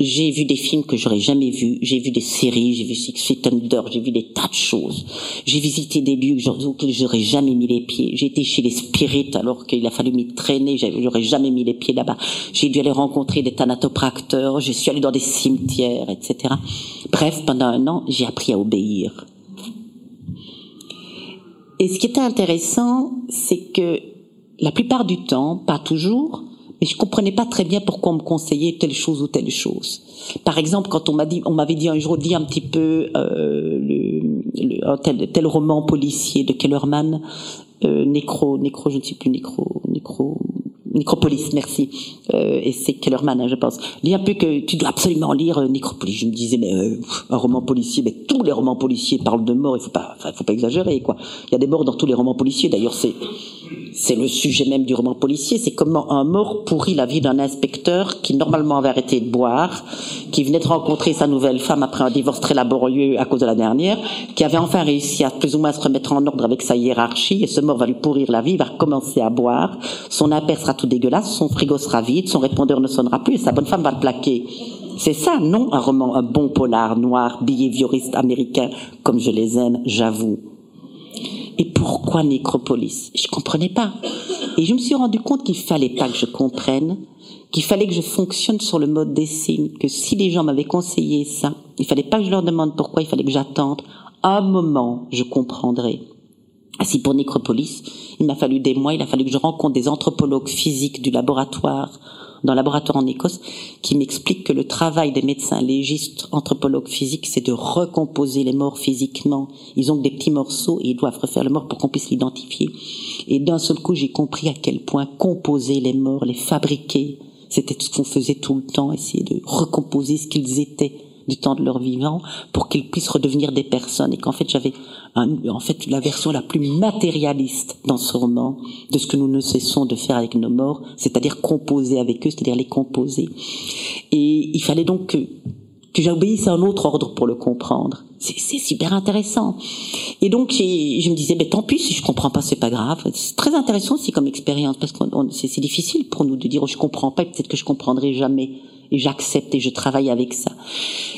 J'ai vu des films que j'aurais jamais vus. J'ai vu des séries, j'ai vu Six Feet Under, j'ai vu des tas de choses. J'ai visité des lieux auxquels j'aurais jamais mis les pieds. J'ai été chez les spirites alors qu'il a fallu m'y traîner. J'aurais jamais mis les pieds là-bas. J'ai dû aller rencontrer des thanatopracteurs. Je suis allé dans des cimetières, etc. Bref, pendant un an, j'ai appris à obéir. Et ce qui était intéressant, c'est que la plupart du temps, pas toujours, mais je comprenais pas très bien pourquoi on me conseillait telle chose ou telle chose. Par exemple, quand on m'a dit, on m'avait dit un jour, dis un petit peu euh, le, le, tel, tel roman policier de Kellerman, euh, Nécro, Nécro, je ne sais plus, Nécro, Nécro, Nécropolis, merci. Euh, et c'est Kellerman, hein, je pense. Lis un peu que tu dois absolument lire euh, Nécropolis. Je me disais, mais euh, un roman policier, mais tous les romans policiers parlent de mort. Il faut pas, faut pas exagérer, quoi. Il y a des morts dans tous les romans policiers. D'ailleurs, c'est le sujet même du roman policier, c'est comment un mort pourrit la vie d'un inspecteur qui normalement avait arrêté de boire, qui venait de rencontrer sa nouvelle femme après un divorce très laborieux à cause de la dernière, qui avait enfin réussi à plus ou moins se remettre en ordre avec sa hiérarchie, et ce mort va lui pourrir la vie, va recommencer à boire, son impère sera tout dégueulasse, son frigo sera vide, son répondeur ne sonnera plus, et sa bonne femme va le plaquer. C'est ça, non, un roman, un bon polar noir, behavioriste américain, comme je les aime, j'avoue. Et pourquoi Nécropolis? Je comprenais pas. Et je me suis rendu compte qu'il fallait pas que je comprenne, qu'il fallait que je fonctionne sur le mode des signes, que si les gens m'avaient conseillé ça, il fallait pas que je leur demande pourquoi, il fallait que j'attende. Un moment, je comprendrai. Assis pour Nécropolis. Il m'a fallu des mois, il a fallu que je rencontre des anthropologues physiques du laboratoire, le laboratoire en Écosse, qui m'expliquent que le travail des médecins légistes, anthropologues physiques, c'est de recomposer les morts physiquement. Ils ont des petits morceaux et ils doivent refaire le mort pour qu'on puisse l'identifier. Et d'un seul coup, j'ai compris à quel point composer les morts, les fabriquer, c'était ce qu'on faisait tout le temps, essayer de recomposer ce qu'ils étaient du temps de leur vivant pour qu'ils puissent redevenir des personnes et qu'en fait j'avais en fait la version la plus matérialiste dans ce roman de ce que nous ne cessons de faire avec nos morts, c'est-à-dire composer avec eux, c'est-à-dire les composer. Et il fallait donc que, que j'obéisse à un autre ordre pour le comprendre. C'est super intéressant. Et donc je me disais, ben tant pis si je comprends pas, c'est pas grave. C'est très intéressant aussi comme expérience parce que c'est difficile pour nous de dire, oh, je comprends pas, peut-être que je comprendrai jamais et j'accepte et je travaille avec ça.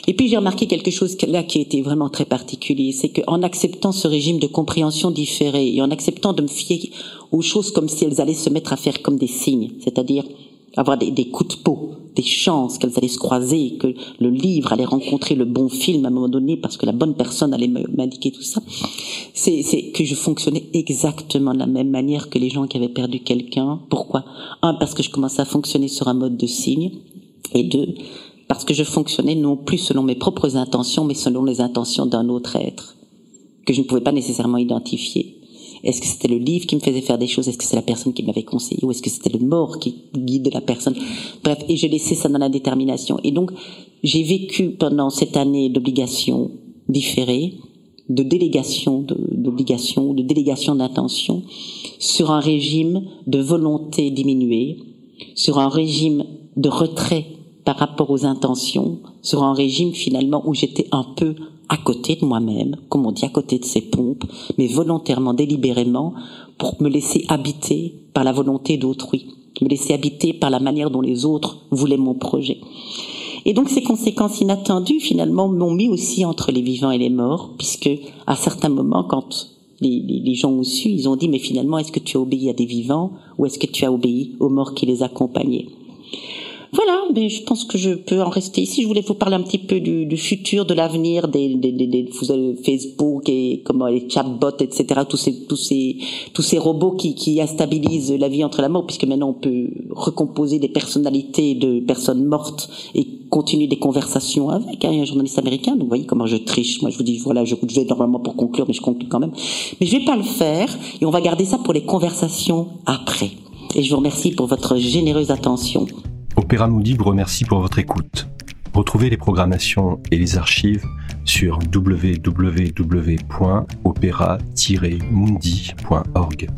Et puis j'ai remarqué quelque chose là qui était vraiment très particulier, c'est qu'en acceptant ce régime de compréhension différé et en acceptant de me fier aux choses comme si elles allaient se mettre à faire comme des signes, c'est-à-dire avoir des, des, coups de peau, des chances qu'elles allaient se croiser, que le livre allait rencontrer le bon film à un moment donné parce que la bonne personne allait m'indiquer tout ça, c'est que je fonctionnais exactement de la même manière que les gens qui avaient perdu quelqu'un. Pourquoi? Un, parce que je commençais à fonctionner sur un mode de signe, et deux, parce que je fonctionnais non plus selon mes propres intentions, mais selon les intentions d'un autre être, que je ne pouvais pas nécessairement identifier. Est-ce que c'était le livre qui me faisait faire des choses? Est-ce que c'est la personne qui m'avait conseillé? Ou est-ce que c'était le mort qui guidait la personne? Bref, et j'ai laissé ça dans la détermination. Et donc, j'ai vécu pendant cette année d'obligation différée, de délégation d'obligation, de, de délégation d'intention, sur un régime de volonté diminuée, sur un régime de retrait par rapport aux intentions, sur un régime finalement où j'étais un peu à côté de moi-même, comme on dit, à côté de ces pompes, mais volontairement, délibérément, pour me laisser habiter par la volonté d'autrui, me laisser habiter par la manière dont les autres voulaient mon projet. Et donc ces conséquences inattendues, finalement, m'ont mis aussi entre les vivants et les morts, puisque à certains moments, quand les, les, gens ont su, ils ont dit, mais finalement, est-ce que tu as obéi à des vivants ou est-ce que tu as obéi aux morts qui les accompagnaient? Voilà, mais je pense que je peux en rester ici. Je voulais vous parler un petit peu du, du futur, de l'avenir des, des, des, des, Facebook et comment les chatbots, etc. Tous ces tous ces tous ces robots qui, qui instabilisent la vie entre la mort, puisque maintenant on peut recomposer des personnalités de personnes mortes et continuer des conversations avec hein, un journaliste américain. Donc vous voyez comment je triche. Moi je vous dis voilà, je, je vais normalement pour conclure, mais je conclue quand même. Mais je vais pas le faire et on va garder ça pour les conversations après. Et je vous remercie pour votre généreuse attention. Opéra Moody vous remercie pour votre écoute. Retrouvez les programmations et les archives sur www.opéra-mundi.org.